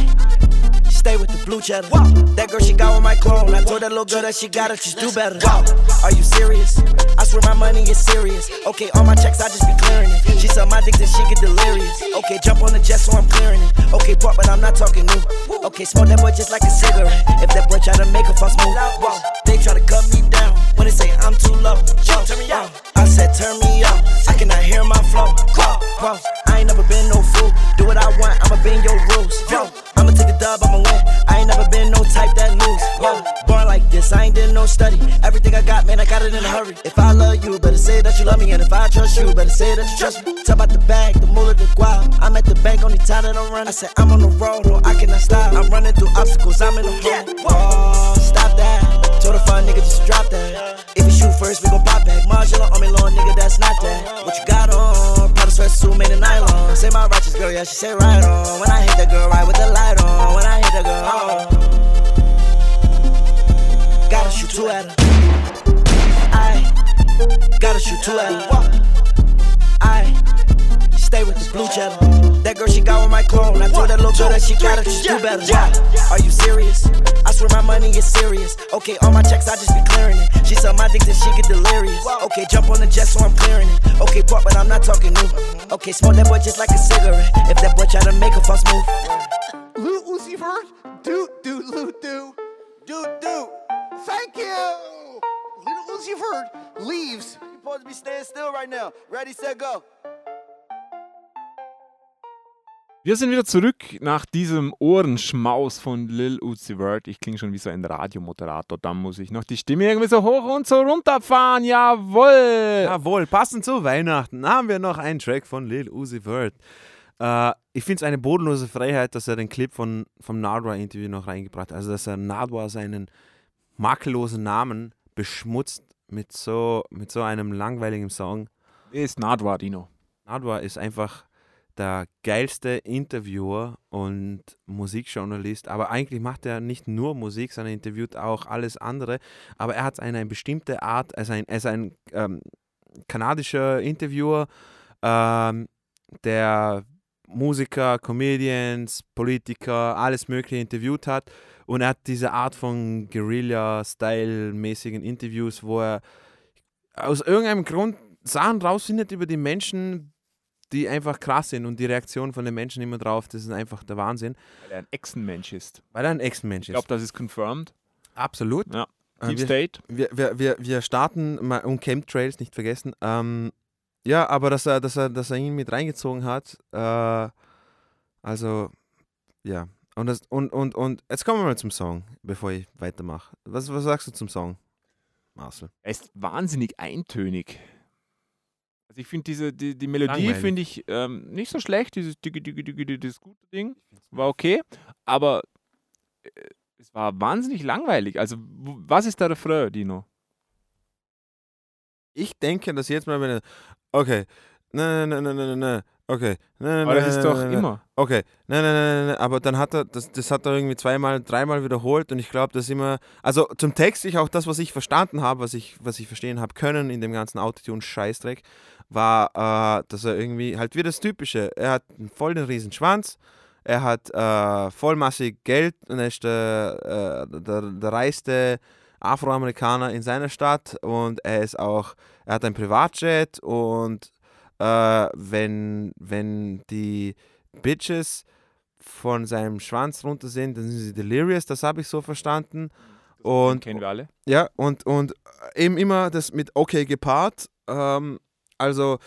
stay with the blue cheddar. That girl, she got with my clone. I told that little girl that she got it, just do better. Are you serious? I swear my money is serious. Okay, all my checks, I just be clearing it. She suck my dick till she get delirious. Okay, jump on the jet so I'm clearing it. Okay, pop, but I'm not talking new. Okay, smoke that boy just like a cigarette. If that boy try to make a false move, whoa, they try to cut me down. When they say I'm too low, whoa, turn me out. I said turn me up. I cannot hear my flow. Whoa, whoa, I ain't never been no fool. Do what I want, I'ma bend your rules. Whoa, I'ma take a dub, I'ma win. I ain't never been no type that lose. Whoa, born like this, I ain't did no study. Everything I got, man, I got it in a hurry. If I love you, better say that you love me. And if I trust you, better say that you trust me. Talk about the bag, the moolah, the guap. I'm at the bank, only time that I'm running. I said I'm on the road, oh, I cannot stop. I'm running through obstacles, I'm in the hole. Whoa, oh, stop that. Told a fine nigga just drop girl, she say right on. When I hit the girl, right with the light on. When I hit the girl, oh. Gotta shoot two at her. I gotta shoot two at her. I stay with this blue cheddar. That girl, she got with my clone. I told that little girl that she gotta just do better. Are you serious? I swear my money is serious. Okay, all my checks, I just be clearing it. She suck my dick and she get delirious. Okay, jump on the jet so I'm clearing it. Okay, pop, but I'm not talking new. Okay, smoke that boy just like a cigarette. If that boy try to make a false move, Lil Uzi Vert? Do, do, do, do. Do, do. Thank you! Lil Uzi Vert leaves. you supposed to be staying still right now. Ready, set, go. Wir sind wieder zurück nach diesem Ohrenschmaus von Lil Uzi Vert. Ich klinge schon wie so ein Radiomoderator. Da muss ich noch die Stimme irgendwie so hoch und so runterfahren. Jawohl! Jawohl, passend zu Weihnachten haben wir noch einen Track von Lil Uzi Vert. Äh, ich finde es eine bodenlose Freiheit, dass er den Clip von, vom Nardwar-Interview noch reingebracht hat. Also, dass er Nardwar seinen makellosen Namen beschmutzt mit so, mit so einem langweiligen Song. Wer ist Nadwa, Dino? Nardwar ist einfach der geilste Interviewer und Musikjournalist, aber eigentlich macht er nicht nur Musik, sondern interviewt auch alles andere. Aber er hat eine bestimmte Art, er ist ein, er ist ein ähm, kanadischer Interviewer, ähm, der Musiker, Comedians, Politiker, alles Mögliche interviewt hat. Und er hat diese Art von Guerilla-Style-mäßigen Interviews, wo er aus irgendeinem Grund Sachen rausfindet über die Menschen, die einfach krass sind und die Reaktion von den Menschen immer drauf, das ist einfach der Wahnsinn. Weil er ein Echsenmensch ist. Weil er ein Ich ist. glaube, das ist confirmed. Absolut. Ja. Äh, Deep wir, State. wir, wir, wir, wir starten mal um Chemtrails, nicht vergessen. Ähm, ja, aber dass er, dass, er, dass er ihn mit reingezogen hat, äh, also ja. Und, das, und, und, und jetzt kommen wir mal zum Song, bevor ich weitermache. Was, was sagst du zum Song, Marcel? Er ist wahnsinnig eintönig. Also ich finde diese die, die Melodie finde ich ähm, nicht so schlecht, dieses Diggi, Diggi, Diggi, das gute Ding war okay, aber äh, es war wahnsinnig langweilig. Also was ist der Refrain, Dino? Ich denke, dass jetzt mal, wenn er, okay, ne, ne, ne, ne, ne, ne, okay, ne, ne, Aber das ne, ist ne, doch ne, ne, immer. Okay, nein, nein, nein, nein, aber dann hat er, das, das hat er irgendwie zweimal, dreimal wiederholt und ich glaube, dass immer, also zum Text, ich auch das, was ich verstanden habe, was ich, was ich verstehen habe können in dem ganzen Autotune-Scheißdreck, war, äh, dass er irgendwie halt wie das Typische, er hat einen voll den riesen Schwanz, er hat äh, vollmassig Geld und er ist der, äh, der, der reichste Afroamerikaner in seiner Stadt und er ist auch, er hat ein Privatjet und äh, wenn, wenn die Bitches von seinem Schwanz runter sind, dann sind sie delirious, das habe ich so verstanden. Und kennen wir alle. ja, und, und eben immer das mit okay gepaart. Ähm, also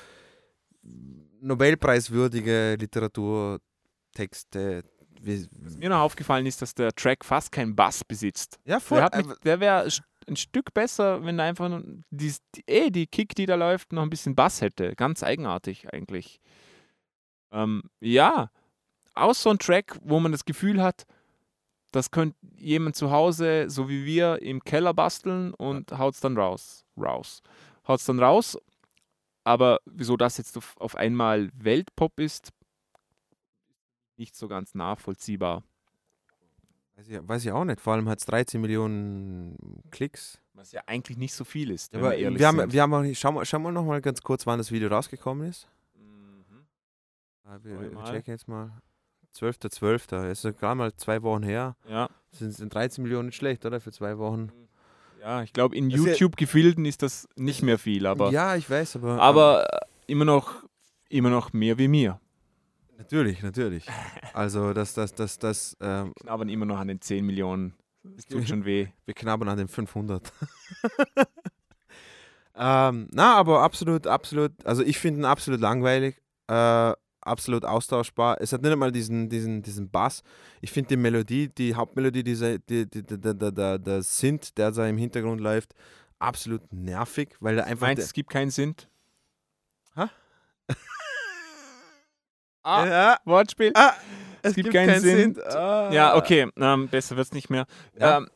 Nobelpreiswürdige Literaturtexte. Wie, Mir noch aufgefallen ist, dass der Track fast keinen Bass besitzt. ja, voll. Der, der wäre ein Stück besser, wenn er einfach nur die, die, eh, die Kick, die da läuft, noch ein bisschen Bass hätte. Ganz eigenartig eigentlich. Ähm, ja, auch so ein Track, wo man das Gefühl hat, das könnte jemand zu Hause, so wie wir, im Keller basteln und haut es dann raus. Raus. Haut es dann raus. Aber wieso das jetzt auf, auf einmal Weltpop ist, nicht so ganz nachvollziehbar. weiß, ich, weiß ich auch nicht. Vor allem hat es 13 Millionen Klicks. Was ja eigentlich nicht so viel ist. wenn Aber wir wir haben, wir haben auch nicht, schau, mal, schau mal noch mal ganz kurz, wann das Video rausgekommen ist. Mhm. Ah, Wir, wir checken jetzt mal. 12.12. Es ist gerade mal zwei Wochen her. Ja, Sind, sind 13 Millionen nicht schlecht, oder? Für zwei Wochen. Ja, ich glaube, in YouTube-Gefilden ist das nicht mehr viel, aber, ja, ich weiß, aber. aber äh, immer, noch, immer noch mehr wie mir. Natürlich, natürlich. Also, das, das, das, das, ähm, Knabbern immer noch an den 10 Millionen. Das tut schon weh. wir knabbern an den 500. ähm, na, aber absolut, absolut, also ich finde ihn absolut langweilig, äh, absolut austauschbar. Es hat nicht einmal diesen, diesen, diesen Bass. Ich finde die Melodie, die Hauptmelodie, diese, die, die, die, der, der, der Synth, der da im Hintergrund läuft, absolut nervig, weil er einfach. Meinst es gibt keinen Sinn? Hä? ah, ja, Wortspiel. ah, es gibt keinen Sinn. Ah. Ja, okay, ähm, besser wird es nicht mehr. Ja. Ähm,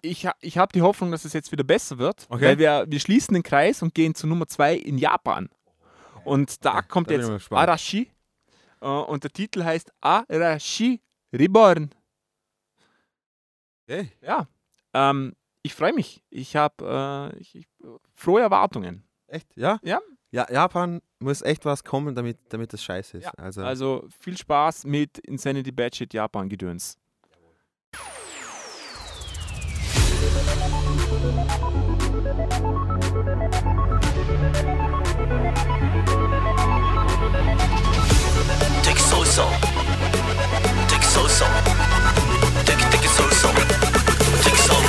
ich ha- ich habe die Hoffnung, dass es jetzt wieder besser wird, Okay. weil wir, wir schließen den Kreis und gehen zu Nummer 2 in Japan. Und da Ja, kommt da jetzt. Arashi äh, und der Titel heißt Arashi Reborn. Okay. Ja, ähm, ich freue mich. Ich habe äh, ich, ich, frohe Erwartungen. Echt? Ja? Ja. Ja, Japan muss echt was kommen, damit, damit das scheiße ist. Ja, Also, Also viel Spaß mit Insanity Badget Japan Gedöns. そうそう。敵そうそう。敵敵そうそう。敵そうそう。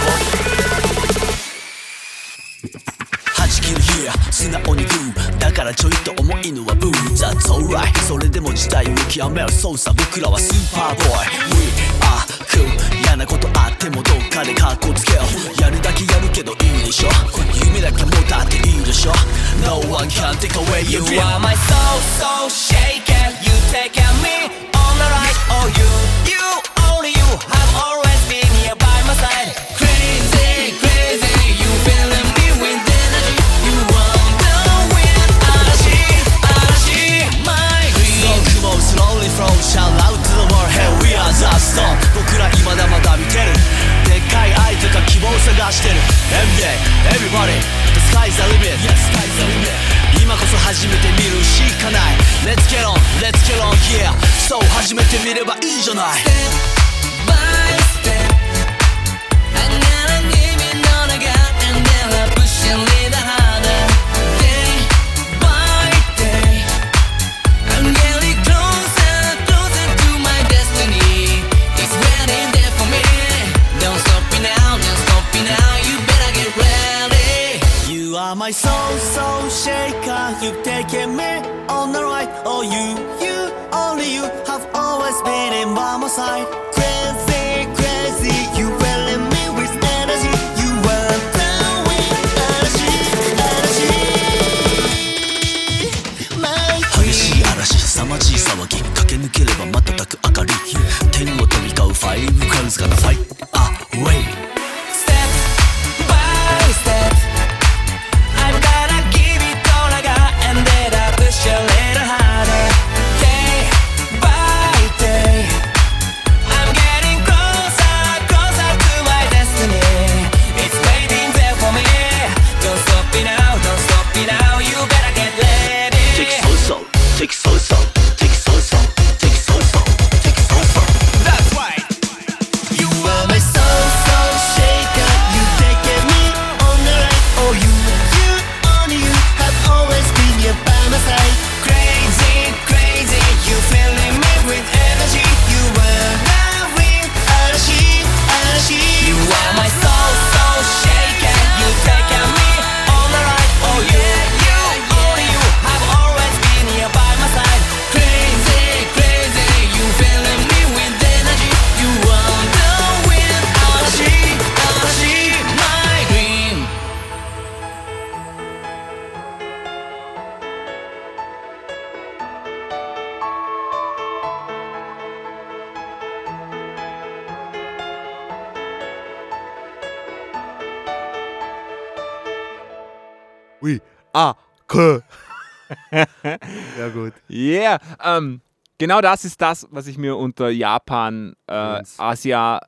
はじけるヒア素直にグーだからちょいと重いのはブー。ザーゾーライそれでも時代を極める操作僕らはスーパーボーイ。We are cool 嫌なことあってもどっかでカッコつけよう。やるだけやるけどいいでしょ。夢だけ持たっていいでしょ。No one can take away you're my soul, so soul. Ähm, genau das ist das, was ich mir unter Japan, äh. Asia,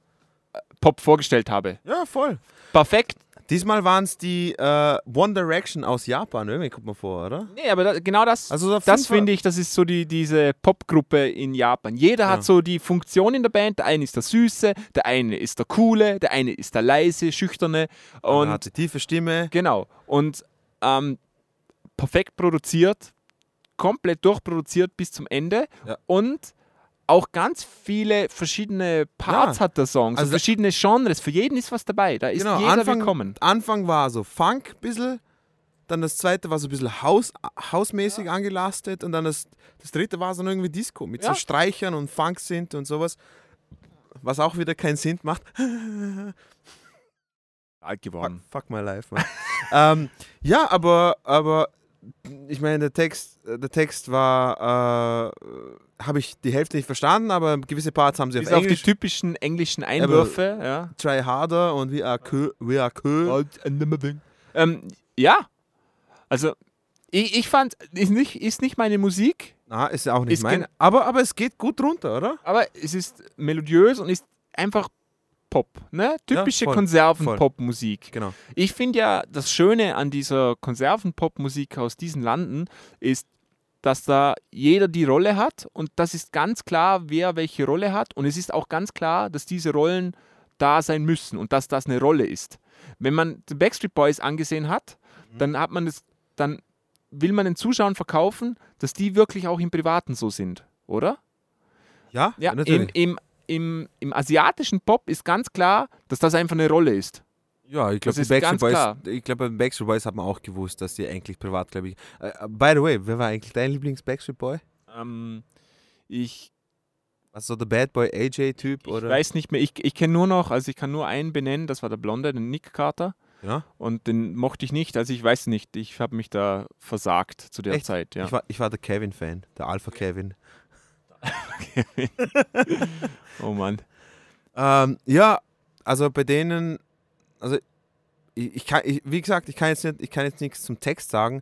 äh, Pop vorgestellt habe. Ja, voll. Perfekt. Diesmal waren es die äh, One Direction aus Japan, irgendwie kommt man vor, oder? Nee, aber da, genau das, Also so das finde ich, das ist so die, diese Popgruppe in Japan. Jeder Ja. hat so die Funktion in der Band. Der eine ist der Süße, der eine ist der Coole, der eine ist der Leise, Schüchterne. Und Und hat die tiefe Stimme. Genau. Und ähm, perfekt produziert, komplett durchproduziert bis zum Ende. Ja. Und auch ganz viele verschiedene Parts Ja. hat der Song, so Also- verschiedene Genres. Für jeden ist was dabei. Da ist Genau, jeder Anfang, willkommen. Anfang war so Funk ein bisschen, dann das zweite war so ein bisschen Haus, hausmäßig angelastet und dann das, das dritte war so irgendwie Disco mit so Ja. Streichern und Funk sind und sowas. Was auch wieder keinen Sinn macht. Alt Fuck, geworden. fuck my life, man. ähm, ja, aber, aber ich meine, der Text, der Text war, äh, habe ich die Hälfte nicht verstanden, aber gewisse Parts haben sie Bis auf auf die Englisch. typischen englischen Einwürfe. Ja. Try harder und we are cool. We are cool. Ähm, ja. Also, ich, ich fand, ist nicht, ist nicht meine Musik, Na, ist ja auch nicht Ist mein. gen- Aber, aber es geht gut runter, oder? aber es ist melodiös und ist einfach Pop. Ne? Typische voll, Konserven-Pop-Musik. Genau. Ich finde ja, das Schöne an dieser Konserven-Pop-Musik aus diesen Landen ist, dass da jeder die Rolle hat und das ist ganz klar, wer welche Rolle hat und es ist auch ganz klar, dass diese Rollen da sein müssen und dass das eine Rolle ist. Wenn man die Backstreet Boys angesehen hat, Mhm. dann hat man das, dann will man den Zuschauern verkaufen, dass die wirklich auch im Privaten so sind, oder? Ja, Ja, natürlich. im, im, im asiatischen Pop ist ganz klar, dass das einfach eine Rolle ist. ja, ich glaube, glaube, beim Backstreet Boys hat man auch gewusst, dass die eigentlich privat, glaube ich. Äh, by the way, wer war eigentlich dein Lieblings-Backstreet Boy? Ähm, ich Was so der Bad Boy AJ-Typ? Ich weiß nicht mehr, ich, ich kenne nur noch, also ich kann nur einen benennen, das war der Blonde, den Nick Carter. Ja? Und den mochte ich nicht, also ich weiß nicht, ich habe mich da versagt zu der Echt? Zeit. Ja. Ich, war, ich war der Kevin-Fan, der Alpha Kevin. oh Mann. Ähm, ja, also bei denen, also ich, ich kann, ich, wie gesagt, ich kann jetzt nicht, ich kann jetzt nichts zum Text sagen.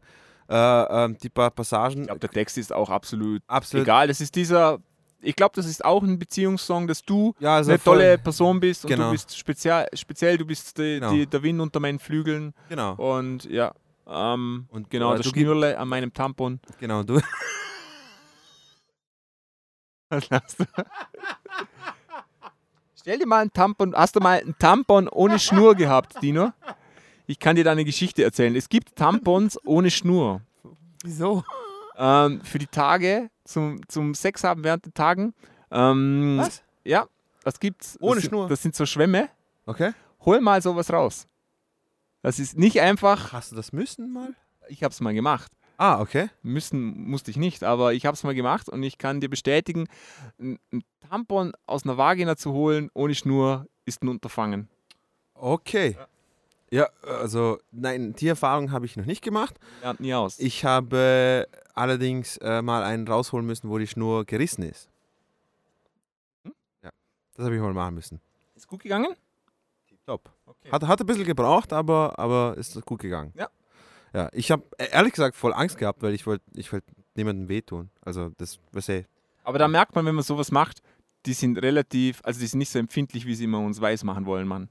Äh, ähm, die paar Passagen, Ich glaube, der Text ist auch absolut, absolut. egal. Das ist dieser, ich glaube, das ist auch ein Beziehungssong, dass du Ja, also eine voll- tolle Person bist und Genau. du bist speziell, speziell du bist die, Genau. die, der Wind unter meinen Flügeln Genau, und ja, ähm, Und, genau, äh, das Schnürle an meinem Tampon. genau. Du? Stell dir mal ein Tampon. Hast du mal ein Tampon ohne Schnur gehabt, Dino? Ich kann dir da eine Geschichte erzählen. Es gibt Tampons ohne Schnur. Wieso? Ähm, für die Tage, zum, zum Sex haben während den Tagen. Ähm, Was? Ja, das gibt's. Ohne das, Schnur? Das sind so Schwämme. Okay. Hol mal sowas raus. Das ist nicht einfach. Hast du das müssen mal? Ich habe es mal gemacht. Ah, okay. Müssen musste ich nicht, aber ich habe es mal gemacht und ich kann dir bestätigen, ein, Tampon aus einer Vagina zu holen ohne Schnur ist ein Unterfangen. Okay. Ja, also nein, die Erfahrung habe ich noch nicht gemacht. Lernt nie aus. Ich habe allerdings äh, mal einen rausholen müssen, wo die Schnur gerissen ist. Hm? Ja, das habe ich mal machen müssen. ist gut gegangen? Top. Hat, hat ein bisschen gebraucht, aber, aber ist gut gegangen. Ja. Ja, ich habe ehrlich gesagt voll Angst gehabt, weil ich wollte ich wollt niemandem wehtun. Also das, was ich, Aber da merkt man, wenn man sowas macht, die sind relativ, also die sind nicht so empfindlich, wie sie immer uns weiß machen wollen, Mann.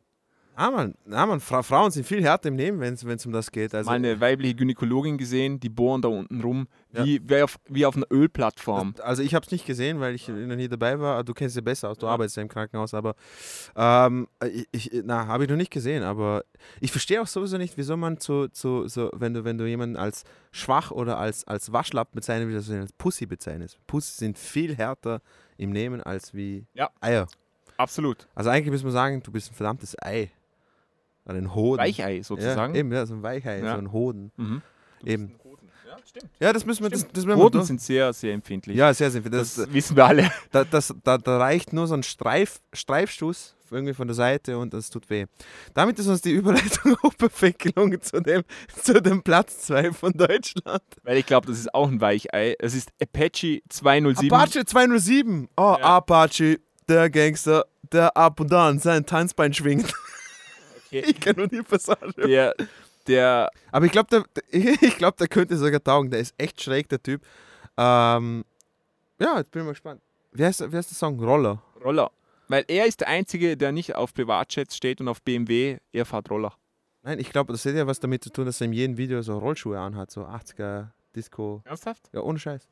Ah, man, ah, man Fra Frauen sind viel härter im Nehmen, wenn es um das geht. Also, Mal eine weibliche Gynäkologin gesehen, die bohren da unten rum, Ja. wie, wie, auf, wie auf einer Ölplattform. Also ich habe es nicht gesehen, weil ich noch nie dabei war. Du kennst ja besser aus, du arbeitest ja im Krankenhaus, aber ähm, ich, na, habe ich noch nicht gesehen. Aber ich verstehe auch sowieso nicht, wieso man zu, zu so, wenn du, wenn du jemanden als schwach oder als, als Waschlappen bezeichnet, wie das als Pussy bezeichnest. Pussy sind viel härter im Nehmen als wie Ja. Eier. Absolut. Also eigentlich muss man sagen, du bist ein verdammtes Ei. Oder ein Hoden. Weichei sozusagen. Ja, eben, ja, so ein Weichei, Ja. so ein Hoden. Mhm. Eben. Ja, stimmt. Ja, das müssen wir, das, das müssen wir Hoden durch- sind sehr, sehr empfindlich. Ja, sehr, sehr viel. das, Das, wissen wir alle. da, das, da, da reicht nur so ein Streif, Streifstoß irgendwie von der Seite und das tut weh. Damit ist uns die Überleitung auch perfekt gelungen zu dem, zu dem Platz 2 von Deutschland. Weil ich glaube, das ist auch ein Weichei. Es ist Apache 207. Apache 207. Oh, Ja. Apache, der Gangster, der ab und an sein Tanzbein schwingt. Ich kann nur die Passage. Der, der, Aber ich glaube, der, ich glaub, der könnte sogar taugen. Der ist echt schräg, der Typ. Ähm, ja, jetzt bin ich mal gespannt. Wie heißt, wie heißt der Song? Roller. Roller. Weil er ist der Einzige, der nicht auf Privatjets steht und auf BMW. Er fährt Roller. Nein, ich glaube, das hat ja was damit zu tun, dass er in jedem Video so Rollschuhe anhat, so 80er Disco. Ernsthaft? Ja, ohne Scheiß.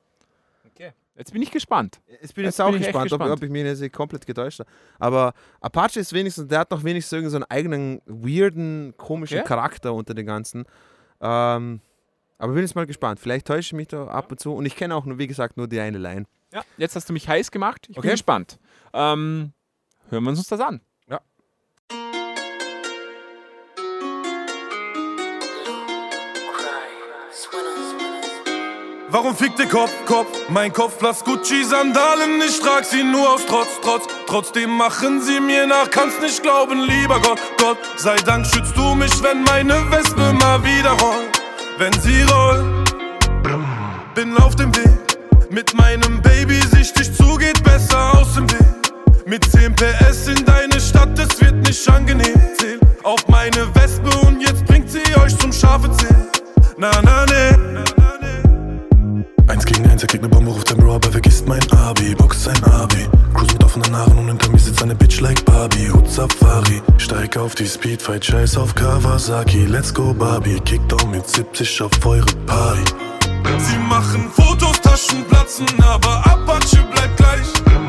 Jetzt bin ich gespannt. Jetzt bin ich Jetzt jetzt auch bin ich echt gespannt, ob, gespannt. ob ich mich jetzt komplett getäuscht habe. Aber Apache ist wenigstens, der hat noch wenigstens irgendwie so einen eigenen, weirden, komischen Okay. Charakter unter den ganzen. Ähm, aber bin jetzt mal gespannt. Vielleicht täusche ich mich da ab und zu. Und ich kenne auch nur, wie gesagt, nur die eine Line. Ja, jetzt hast du mich heiß gemacht. Ich Okay. bin gespannt. Ähm, hören wir uns das an. Warum fickt der Kopf, Kopf? Mein Kopf blass Gucci-Sandalen, ich trag sie nur aus Trotz, Trotz. Trotzdem machen sie mir nach, kannst nicht glauben, lieber Gott, Gott. Sei Dank schützt du mich, wenn meine Wespe mal wieder rollt. Wenn sie rollt, bin auf dem Weg. Mit meinem Baby sichtig zu, geht besser aus dem Weg. Mit 10 PS in deine Stadt, es wird nicht angenehm. Zähl auf meine Wespe und jetzt bringt sie euch zum scharfe Zähl. Na, na, ne. Eins gegen eins, er kriegt ne Bombe, ruft sein Bro, aber vergisst mein Abi, boxt sein Abi. Cruise mit offenen Haaren und hinter mir sitzt eine Bitch like Barbie. Hut Safari, steig auf die Speedfight, scheiß auf Kawasaki. Let's go Barbie, Kickdown mit 70 auf eure Party. Sie machen Fotos, Taschen platzen, aber Apache bleibt gleich.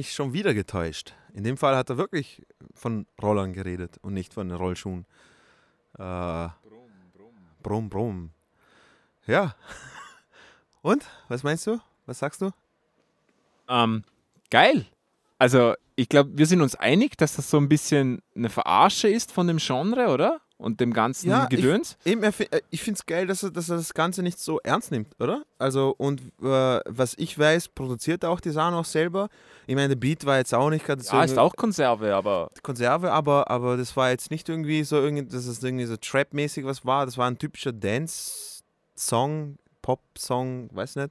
Mich schon wieder getäuscht. In dem Fall hat er wirklich von Rollern geredet und nicht von Rollschuhen. Äh, brumm, brumm. Ja. Und? Was meinst du? Was sagst du? Ähm, geil. Also, ich glaube, wir sind uns einig, dass das so ein bisschen eine Verarsche ist von dem Genre, oder? Und dem ganzen Gedöns. Ich, eben, er fi- äh, ich finde es geil, dass er, dass er das Ganze nicht so ernst nimmt, oder? Also, und äh, was ich weiß, produziert er auch die Sachen auch selber. Ich meine, der Beat war jetzt auch nicht gerade so Ja, ist auch Konserve, aber Konserve, aber, aber das war jetzt nicht irgendwie so, dass es irgendwie so Trap-mäßig was war. Das war ein typischer Dance-Song, Pop-Song, weiß nicht.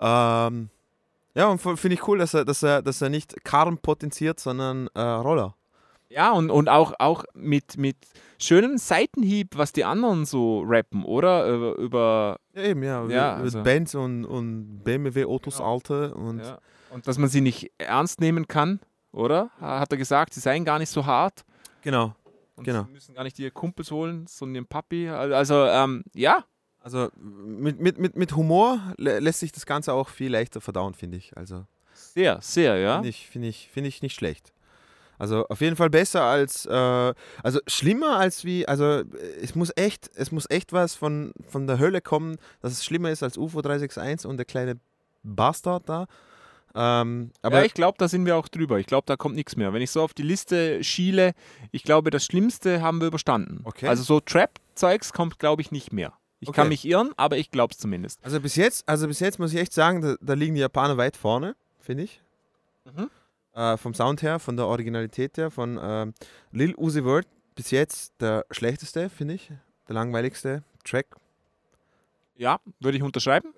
Ähm, ja, und finde ich cool, dass er, dass er, dass er nicht Karren potenziert, sondern äh, Roller. Ja, und, und auch, auch mit, mit schönem Seitenhieb, was die anderen so rappen, oder? Über, über Ja, eben, ja. Ja, also- Benz und, und BMW-Autos Genau. alte und ja. Und dass man sie nicht ernst nehmen kann, oder? Hat er gesagt, sie seien gar nicht so hart. genau. Und Genau. sie müssen gar nicht ihre Kumpels holen, sondern ihren Papi. Also, ähm, ja. Also mit, mit, mit, mit Humor lä- lässt sich das Ganze auch viel leichter verdauen, finde ich. Also Sehr, sehr, ja. Finde ich, find ich, find ich nicht schlecht. Also auf jeden Fall besser als, äh, also schlimmer als wie, also äh, es muss echt, es muss echt was von, von der Hölle kommen, dass es schlimmer ist als UFO 361 und der kleine Bastard da. Ähm, aber ja, ich glaube, da sind wir auch drüber. Ich glaube, da kommt nichts mehr. Wenn ich so auf die Liste schiele, ich glaube, das Schlimmste haben wir überstanden. Okay. Also so Trap-Zeugs kommt, glaube ich, nicht mehr. Ich kann Okay. mich irren, aber ich glaube es zumindest. also bis jetzt, also bis jetzt muss ich echt sagen, da, da liegen die Japaner weit vorne, finde ich. Mhm. Äh, vom Sound her, von der Originalität her, von ähm, Lil Uzi Vert bis jetzt der schlechteste, finde ich. Der langweiligste Track. Ja, würde ich unterschreiben.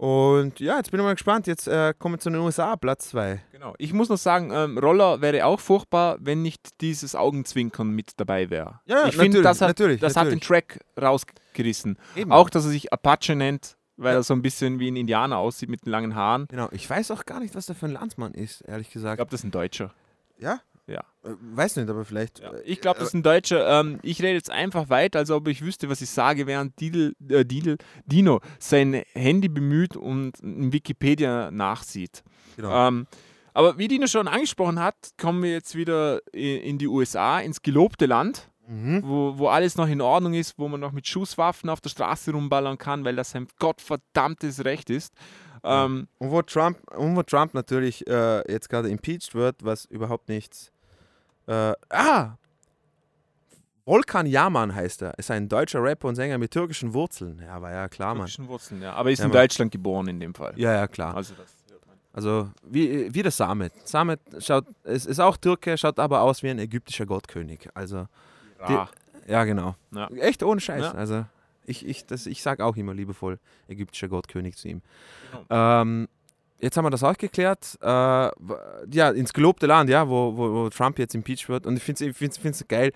Und ja, jetzt bin ich mal gespannt. Jetzt äh, kommen wir zu den USA, Platz 2. Genau. Ich muss noch sagen, ähm, Roller wäre auch furchtbar, wenn nicht dieses Augenzwinkern mit dabei wäre. Ja, ich finde, natürlich, das, hat, natürlich, das hat den natürlich. Track rausgerissen. Eben. Auch, dass er sich Apache nennt, weil Ja. er so ein bisschen wie ein Indianer aussieht mit den langen Haaren. Genau, ich weiß auch gar nicht, was der für ein Landsmann ist, ehrlich Ich gesagt. glaube, das ist ein Deutscher. ja? Ja. Äh, weiß nicht, aber vielleicht. Ja, äh, ich glaube, das ist ein Deutscher. Ähm, ich rede jetzt einfach weiter, als ob ich wüsste, was ich sage, während Didel, äh, Didel, Dino sein Handy bemüht und in Wikipedia nachsieht. Genau. Ähm, aber wie Dino schon angesprochen hat, kommen wir jetzt wieder in die USA, ins gelobte Land, Mhm. wo, wo alles noch in Ordnung ist, wo man noch mit Schusswaffen auf der Straße rumballern kann, weil das sein gottverdammtes Recht ist. Ähm, Und wo Trump, und wo Trump natürlich äh, jetzt gerade impeached wird, was überhaupt nichts. Äh, ah! Volkan Yaman heißt er. Ist ein deutscher Rapper und Sänger mit türkischen Wurzeln. Ja, war ja klar, Mann. türkischen Wurzeln, ja. Aber er ist Ja, in Mann. Deutschland geboren in dem Fall. Ja, ja, klar. Also das. Also wie, wie der Samet. Samet schaut, es ist auch Türke, schaut aber aus wie ein ägyptischer Gottkönig. Also, die, Ja. ja, genau. Ja. Echt ohne Scheiß. Ja. Also, ich, ich, das, ich sage auch immer liebevoll ägyptischer Gottkönig zu ihm. Genau. Ähm, jetzt haben wir das auch geklärt. Äh, ja, ins gelobte Land, ja, wo, wo, wo Trump jetzt impeached wird. Und ich finde es ich find's, find's geil,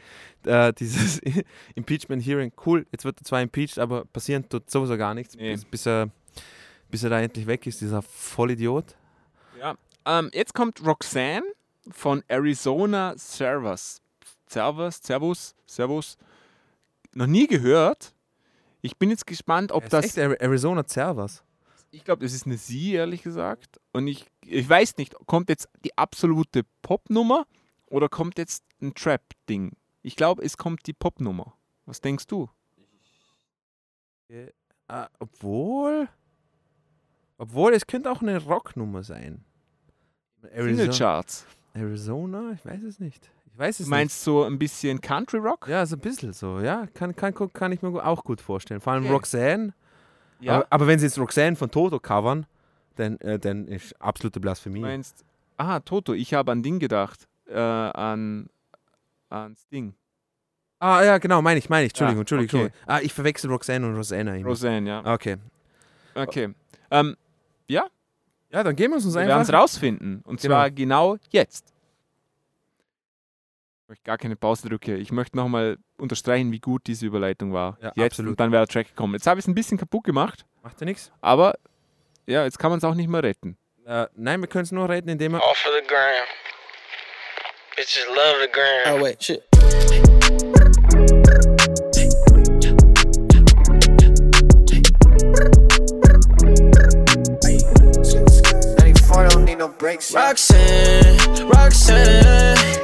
äh, dieses Impeachment-Hearing. Cool, jetzt wird er zwar impeached, aber passieren tut sowieso gar nichts, Nee. bis, bis, er, bis er da endlich weg ist, dieser Vollidiot. Ja. Ähm, jetzt kommt Roxanne von Arizona Servers. Servers, Servus, Servus. Noch nie gehört. Ich bin jetzt gespannt, ob ist das. echt Ari- Arizona Servers. Ich glaube, das ist eine Sie, ehrlich gesagt. Und ich, ich weiß nicht, kommt jetzt die absolute Popnummer oder kommt jetzt ein Trap-Ding? Ich glaube, es kommt die Popnummer. Was denkst du? Äh, obwohl. Obwohl, es könnte auch eine Rocknummer sein. Arizona, Singlecharts. Arizona? Ich weiß es nicht. Ich weiß es Du meinst so ein bisschen Country Rock? Ja, so ein bisschen so, ja. Kann, kann, kann ich mir auch gut vorstellen. Vor allem Okay. Roxanne. Ja. Aber, aber wenn sie jetzt Roxanne von Toto covern, dann, äh, dann ist absolute Blasphemie. Du meinst, aha, Toto, ich habe an Ding gedacht. Äh, an, ans Ding. ah, ja, genau, meine ich, meine ich. Entschuldigung, Ja, Entschuldigung. okay. Entschuldigung. Ah, ich verwechsel Roxanne und Rosanna immer. Roseanne, ja. Okay. Okay. Ähm, ja, Ja, dann geben wir uns Wir werden es einfach. rausfinden. Und Genau. zwar genau jetzt. Ich möchte gar keine Pause drücke. Ich möchte nochmal unterstreichen, wie gut diese Überleitung war. Ja, jetzt absolut. und dann wäre der Track gekommen. Jetzt habe ich es ein bisschen kaputt gemacht, Macht ja nichts. aber ja, jetzt kann man es auch nicht mehr retten. Äh, nein, wir können es nur retten, indem wir. All for the gram. Bitches love the gram. Oh wait, shit. 94 don't need no brakes. yeah. Roxanne, Roxanne.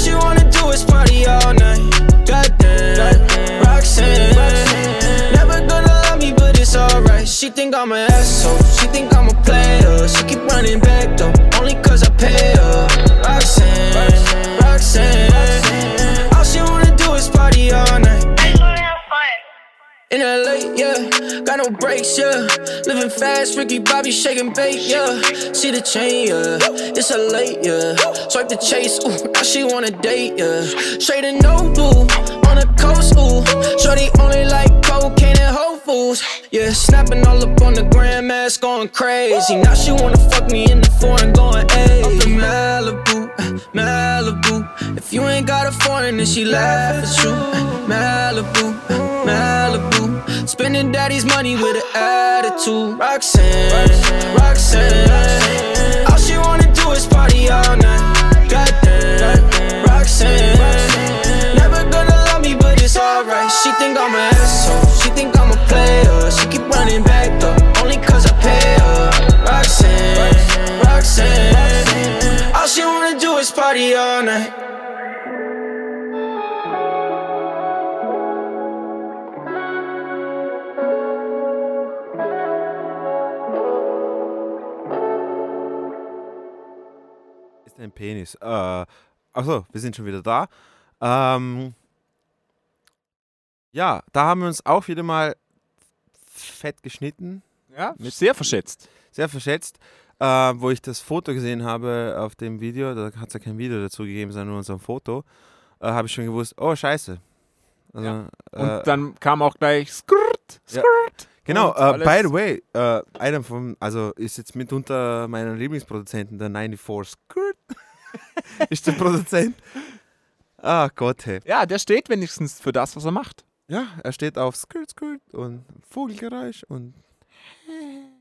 she wanna do is party all night. Goddamn, Roxanne. Never gonna love me, but it's alright. She think I'm an asshole. She think I'm a player. She keep running back though, only cause I pay her. Roxanne, Roxanne. All she wanna do is party all night. In LA, yeah, got no brakes, yeah. Living fast, Ricky Bobby shaking bait, yeah. See the chain, yeah. It's a late, yeah. Swipe the chase, ooh, now she wanna date, yeah. Straight and no blue, on the coast, ooh. Shorty only like cocaine and Whole Foods, yeah. Snapping all up on the grandmas, going crazy. Now she wanna fuck me in the foreign, going hey. Up in Malibu, Malibu. If you ain't got a foreign, then she laugh at you. Malibu, Malibu. Spending daddy's money with an attitude. Roxanne, Roxanne. All she wanna do is party all night. Goddamn, Roxanne. Never gonna love me, but it's alright. She think I'm an asshole. She think I'm a player. She keep running back though, only cause I pay her. Roxanne, Roxanne. Party all night. Ist ein Penis. Äh, achso, wir sind schon wieder da. Ähm, ja, da haben wir uns auch wieder mal fett geschnitten. Ja, sehr verschätzt. Sehr verschätzt. Äh, wo ich das Foto gesehen habe auf dem Video, da hat es ja kein Video dazu gegeben, sondern nur unser Foto, äh, habe ich schon gewusst, oh scheiße. Also, Und äh, dann kam auch gleich Skrrt, Ja. Skrrt. Genau, Und äh, alles- by the way, äh, einer von, also ist jetzt mitunter meiner Lieblingsproduzenten, der 94 Skirt, ist der Produzent. Ah Gott, hey. Ja, der steht wenigstens für das, was er macht. Ja, er steht auf Skirt, Skirt und Vogelgeräusch und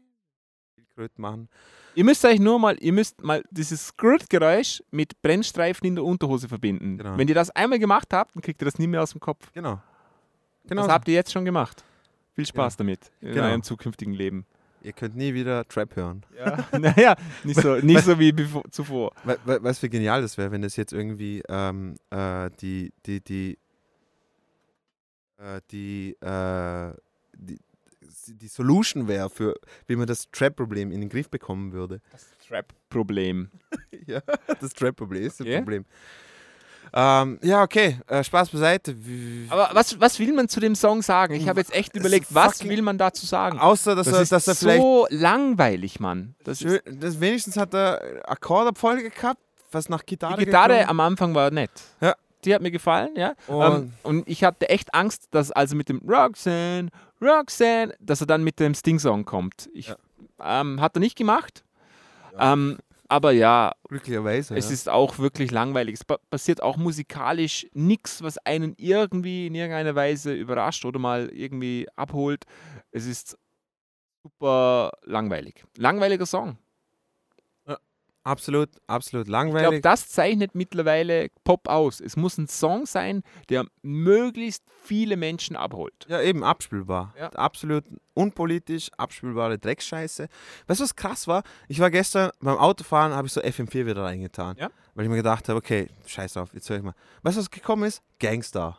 Kröt machen. Ihr müsst euch nur mal, ihr müsst mal dieses Skrrt-Geräusch mit Brennstreifen in der Unterhose verbinden. Genau. Wenn ihr das einmal gemacht habt, dann kriegt ihr das nie mehr aus dem Kopf. Genau. Genau Das habt ihr jetzt schon gemacht. Viel Spaß Ja. damit in Genau. eurem zukünftigen Leben. Ihr könnt nie wieder Trap hören. Ja, naja, nicht so, nicht so wie bevor, zuvor. Weißt du, wie genial das wäre, wenn das jetzt irgendwie ähm, äh, die, die, die, äh, die, äh, die, die Solution wäre für, wie man das Trap-Problem in den Griff bekommen würde. Das Trap-Problem. ja, das Trap-Problem ist das Okay. Problem. Ähm, ja, okay, äh, Spaß beiseite. Aber was, was will man zu dem Song sagen? Ich habe jetzt echt überlegt, was will man dazu sagen? Außer, dass das er, ist dass er vielleicht. so langweilig, Mann. Das Schön, das wenigstens hat er Akkordabfolge gehabt, was nach Gitarre die Gitarre geklungen- am Anfang war nett. Ja. Die hat mir gefallen, ja. Und- ähm, und ich hatte echt Angst, dass also mit dem Roxanne, Roxanne, dass er dann mit dem Sting-Song kommt. Ich, ähm, hat er nicht gemacht. Ähm, aber ja, Glücklicherweise. es ja. ist auch wirklich langweilig. Es pa passiert auch musikalisch nichts, was einen irgendwie in irgendeiner Weise überrascht oder mal irgendwie abholt. Es ist super langweilig. Langweiliger Song. Absolut, absolut Ich glaube, langweilig. das zeichnet mittlerweile Pop aus. Es muss ein Song sein, der möglichst viele Menschen abholt. Ja, eben abspielbar. Ja. Absolut unpolitisch, abspielbare Dreckscheiße. Weißt du, was krass war? Ich war gestern beim Autofahren, habe ich so FM4 wieder reingetan. Ja. Weil ich mir gedacht habe, okay, scheiß auf, jetzt höre ich mal. Weißt du, was gekommen ist? Gangster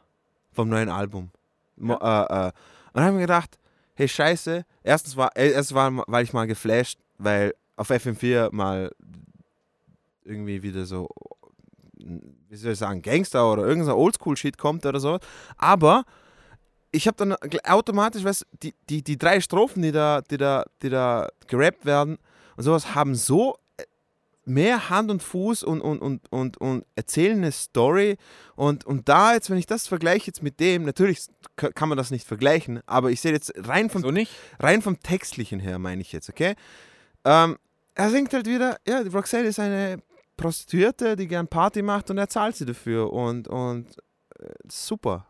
vom neuen Album. Mo äh, äh. Und dann habe ich mir gedacht, hey, scheiße. Erstens war, äh, erstens war, weil ich mal geflasht, weil auf FM4 mal irgendwie wieder so, wie soll ich sagen, Gangster oder irgendein Oldschool-Shit kommt oder so. Aber ich habe dann automatisch, weißt, die, die, die drei Strophen, die da, die, da, die da gerappt werden und sowas, haben so äh, mehr Hand und Fuß und, und, und, und, und erzählen eine Story. Und, und da jetzt, wenn ich das vergleiche jetzt mit dem, natürlich kann man das nicht vergleichen, aber ich sehe jetzt rein vom, So rein vom Textlichen her, meine ich jetzt, okay? Ähm, er singt halt wieder, ja, die Roxelle ist eine Prostituierte, die gern Party macht und er zahlt sie dafür und, und äh, super.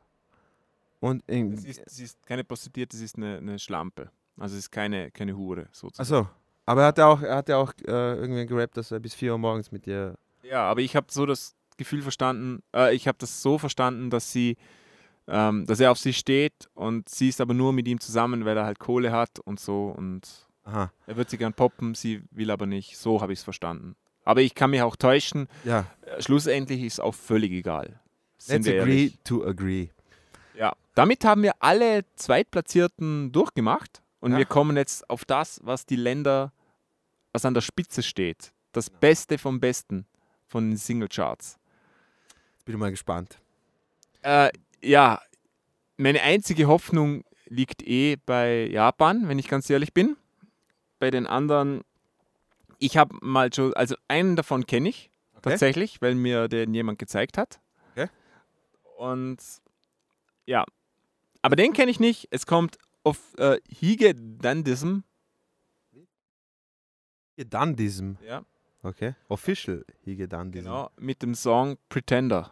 Und Sie ist, sie ist keine Prostituierte, sie ist eine, eine Schlampe. Also sie ist keine, keine Hure, sozusagen. Achso, aber er hat ja auch, er hat ja auch äh, irgendwie gerappt, dass er bis 4 Uhr morgens mit dir. Ja, aber ich habe so das Gefühl verstanden, äh, ich habe das so verstanden, dass sie, ähm, dass er auf sie steht und sie ist aber nur mit ihm zusammen, weil er halt Kohle hat und so und Aha. er wird sie gern poppen, sie will aber nicht. So habe ich es verstanden. Aber ich kann mich auch täuschen. Ja. Schlussendlich ist auch völlig egal. Sind Let's agree ehrlich. to agree. Ja. Damit haben wir alle Zweitplatzierten durchgemacht und Ja. wir kommen jetzt auf das, was die Länder, was an der Spitze steht. Das Beste vom Besten von den Singlecharts. Jetzt bin ich mal gespannt. Äh, ja, meine einzige Hoffnung liegt eh bei Japan, wenn ich ganz ehrlich bin. Bei den anderen, ich habe mal schon, also einen davon kenne ich tatsächlich, weil mir den jemand gezeigt hat. Okay. Und ja, aber den kenne ich nicht. Es kommt auf äh, Hige Dandism. Dandism. Ja. Okay. Official Hige Dandism. Genau, mit dem Song Pretender.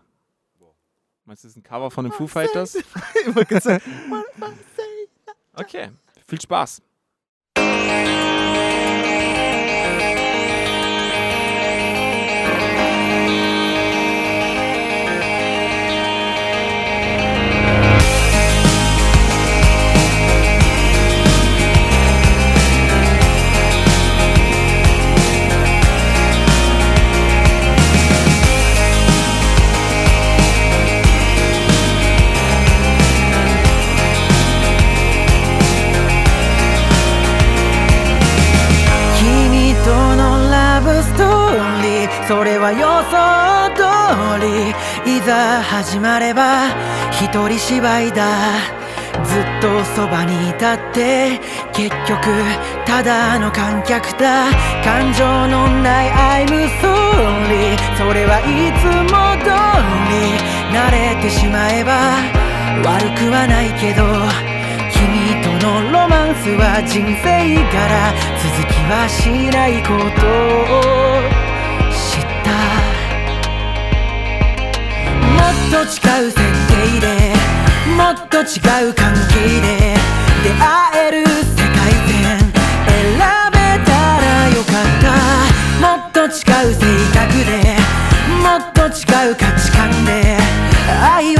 Meinst du, das ist ein Cover von den Foo Fighters? okay, viel Spaß. 始まれば一人芝居だ。ずっとそばにいたって結局ただの観客だ。感情のない I'm sorry それはいつも通り慣れてしまえば悪くはないけど君とのロマンスは人生から続きはしないこと。と違う設定でもっと違う関係で出会える世界線選べたらよかった。もっと違う性格でもっと違う価値観で愛を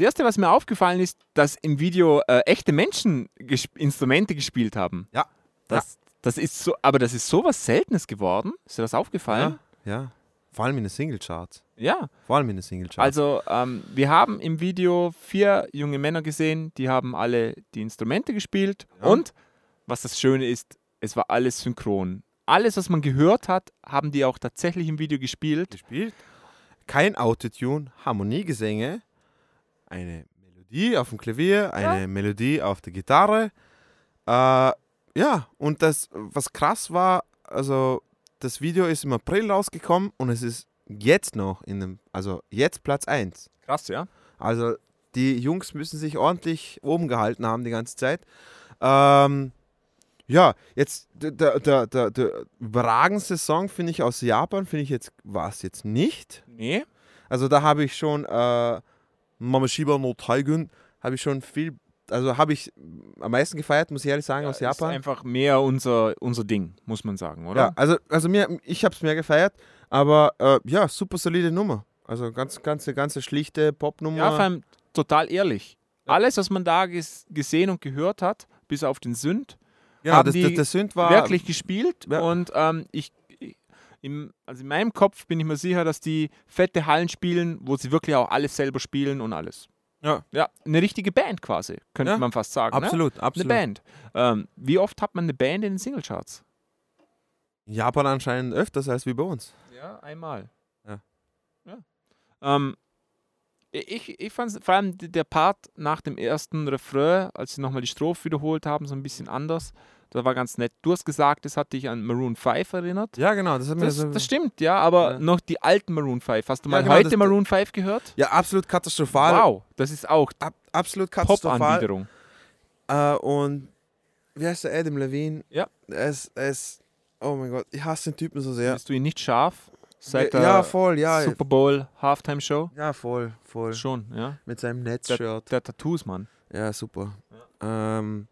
Das erste, was mir aufgefallen ist, dass im Video äh, echte Menschen gesp Instrumente gespielt haben. Ja. Das, das ist so, aber das ist sowas Seltenes geworden. Ist dir das aufgefallen? Ja, ja. Vor allem in den Singlecharts. Ja. Vor allem in den Singlecharts. Also, ähm, wir haben im Video vier junge Männer gesehen, die haben alle die Instrumente gespielt. Und was das Schöne ist, es war alles synchron. Alles, was man gehört hat, haben die auch tatsächlich im Video gespielt. Gespielt. Kein Autotune, Harmoniegesänge, eine Melodie auf dem Klavier, eine Melodie auf der Gitarre. Äh, ja, und das, was krass war, also das Video ist im April rausgekommen und es ist jetzt noch in dem, also jetzt Platz 1. Krass, ja. Also die Jungs müssen sich ordentlich oben gehalten haben die ganze Zeit. Ähm, ja, jetzt der, der, der, der, der überragendste Song finde ich aus Japan, finde ich jetzt, war es jetzt nicht. Nee. Also da habe ich schon äh, Mameshiba no Taigun, habe ich schon viel, also habe ich am meisten gefeiert, muss ich ehrlich sagen, aus Ist Japan. einfach mehr unser, unser Ding, muss man sagen, oder? Ja, also, also mir, ich habe es mehr gefeiert, aber äh, ja, super solide Nummer. Also ganz, ganze, ganze schlichte Popnummer. Ja, vor allem total ehrlich. Alles, was man da ges gesehen und gehört hat, bis auf den Sünd, Genau, haben das- die das- der Sünd war- wirklich gespielt. Ja. Und ähm, ich- im, also in meinem Kopf bin ich mir sicher, dass die fette Hallen spielen, wo sie wirklich auch alles selber spielen und alles. Ja. Ja, eine richtige Band quasi, könnte Ja, man fast sagen. absolut, ne? absolut. Eine Band. Ähm, wie oft hat man eine Band in den Singlecharts? In Japan anscheinend öfters als wie bei uns. Ja, einmal. Ja. ja. Ähm, ich ich fand vor allem der Part nach dem ersten Refrain, als sie nochmal die Strophe wiederholt haben, so ein bisschen anders. Das war ganz nett. Du hast gesagt, es hat dich an Maroon 5 erinnert. Ja, genau. Das, hat mir Das, so- das stimmt, ja, aber Ja. noch die alten Maroon 5. Hast du Ja, mal genau, heute das- Maroon 5 gehört? Ja, absolut katastrophal. Wow, das ist auch Ab, absolut katastrophal. Pop-Anbiederung. Äh, und wie heißt der Adam Levine? Ja. Er ist, oh mein Gott, ich hasse den Typen so sehr. Bist du ihn nicht scharf? Seit Ja, der ja, voll, ja. Super Bowl Halftime Show? Ja, voll, voll. Schon, ja. Mit seinem Der, Netzshirt. der Tattoos, Mann. Ja, super. Ähm,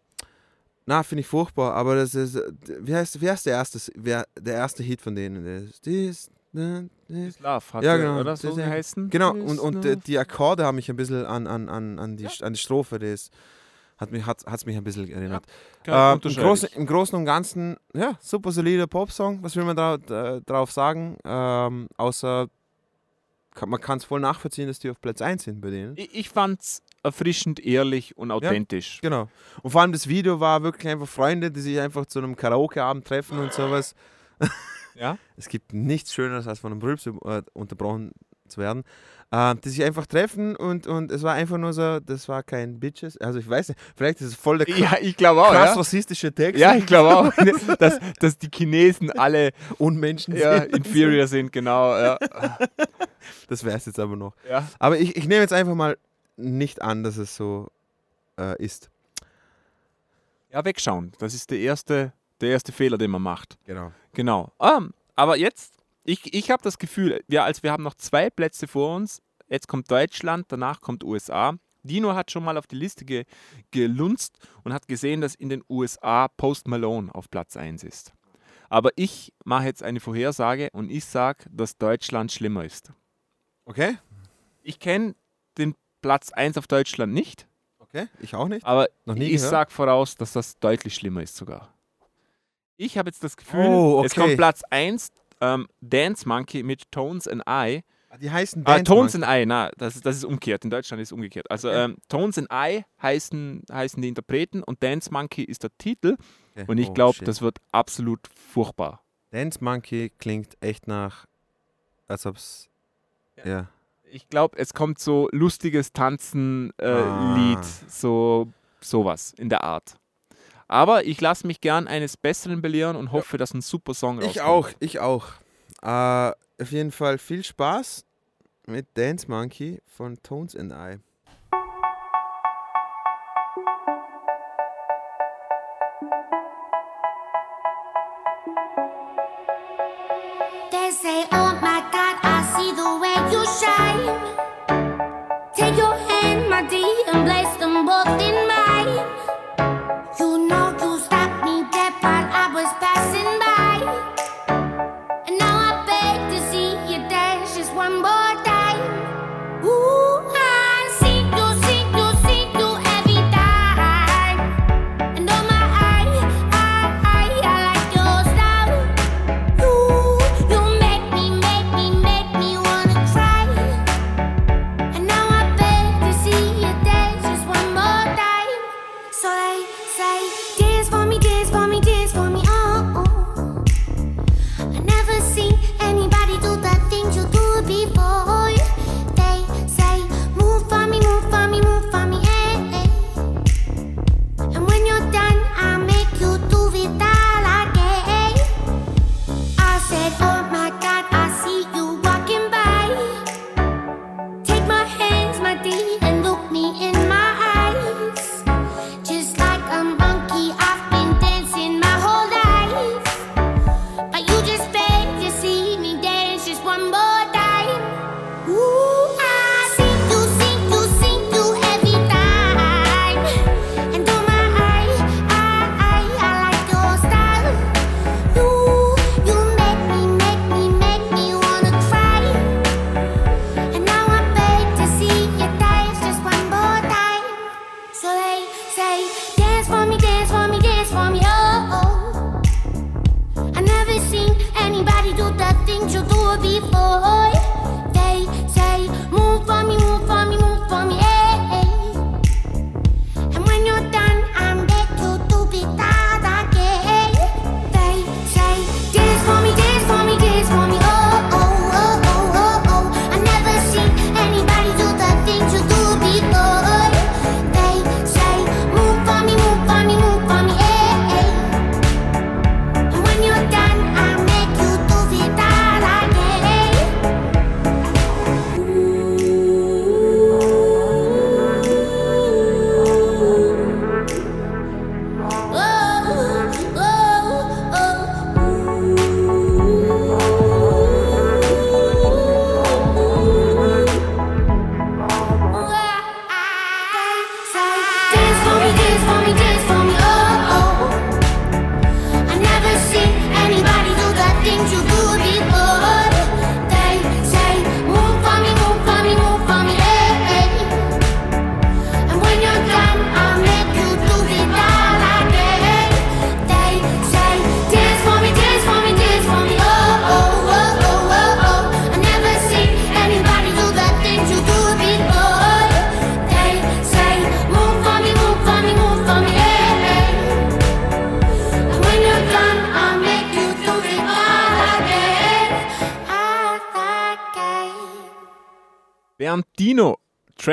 na, finde ich furchtbar, aber das ist, äh, wie heißt, wie heißt der erste, wer, der erste Hit von denen? Das ist ne, this. Love hat ja, genau, oder so geheißen? Genau, und, und äh, die Akkorde haben mich ein bisschen an, an, an, an, die, an die Strophe, das hat mich, hat, hat's mich ein bisschen erinnert. Ja, ähm, im, ich. Im Großen und Ganzen, ja, super solider Popsong, was will man da, äh, drauf sagen? Ähm, außer, kann, man kann es voll nachvollziehen, dass die auf Platz 1 sind bei denen. Ich, ich fand's erfrischend, ehrlich und authentisch. Genau. Und vor allem das Video war wirklich einfach Freunde, die sich einfach zu einem Karaoke-Abend treffen und sowas. Ja. Es gibt nichts Schöneres, als von einem Brülps äh, unterbrochen zu werden. Äh, die sich einfach treffen und, und es war einfach nur so, das war kein Bitches. Also ich weiß nicht, vielleicht ist es voll der Ja, ich glaube auch. krass Ja, rassistische Text. ja ich glaube auch, dass, dass die Chinesen alle Unmenschen ja, sind. inferior sind, genau. Ja. Das wäre es jetzt aber noch. Ja. Aber ich, ich nehme jetzt einfach mal nicht an, dass es so äh, ist. ja, wegschauen. Das ist der erste, der erste Fehler, den man macht. Genau. Genau. Ähm, aber jetzt, ich, ich habe das Gefühl, ja, also wir haben noch zwei Plätze vor uns. Jetzt kommt Deutschland, danach kommt USA. Dino hat schon mal auf die Liste ge, gelunzt und hat gesehen, dass in den USA Post Malone auf Platz 1 ist. Aber ich mache jetzt eine Vorhersage und ich sage, dass Deutschland schlimmer ist. Okay? Ich kenne den Platz 1 auf Deutschland nicht, Okay, ich auch nicht. aber ich sage voraus, dass das deutlich schlimmer ist sogar. Ich habe jetzt das Gefühl, Oh, es okay. kommt Platz 1, ähm, Dance Monkey mit Tones and I. Die heißen Ah, Dance Tones Monkey. and I, na, das, ist- das ist umgekehrt. In Deutschland ist es umgekehrt. Also Okay. ähm, Tones and I heißen, heißen die Interpreten und Dance Monkey ist der Titel. Okay. Und ich Oh, glaube, das wird absolut furchtbar. Dance Monkey klingt echt nach, als ob es. Ja. Ich glaube, es kommt so lustiges Tanzen-Lied, Ah. so sowas in der Art. Aber ich lasse mich gern eines Besseren belehren und hoffe, dass ein super Song Ich rauskommt. auch, ich auch. Äh, auf jeden Fall viel Spaß mit Dance Monkey von Tones and I.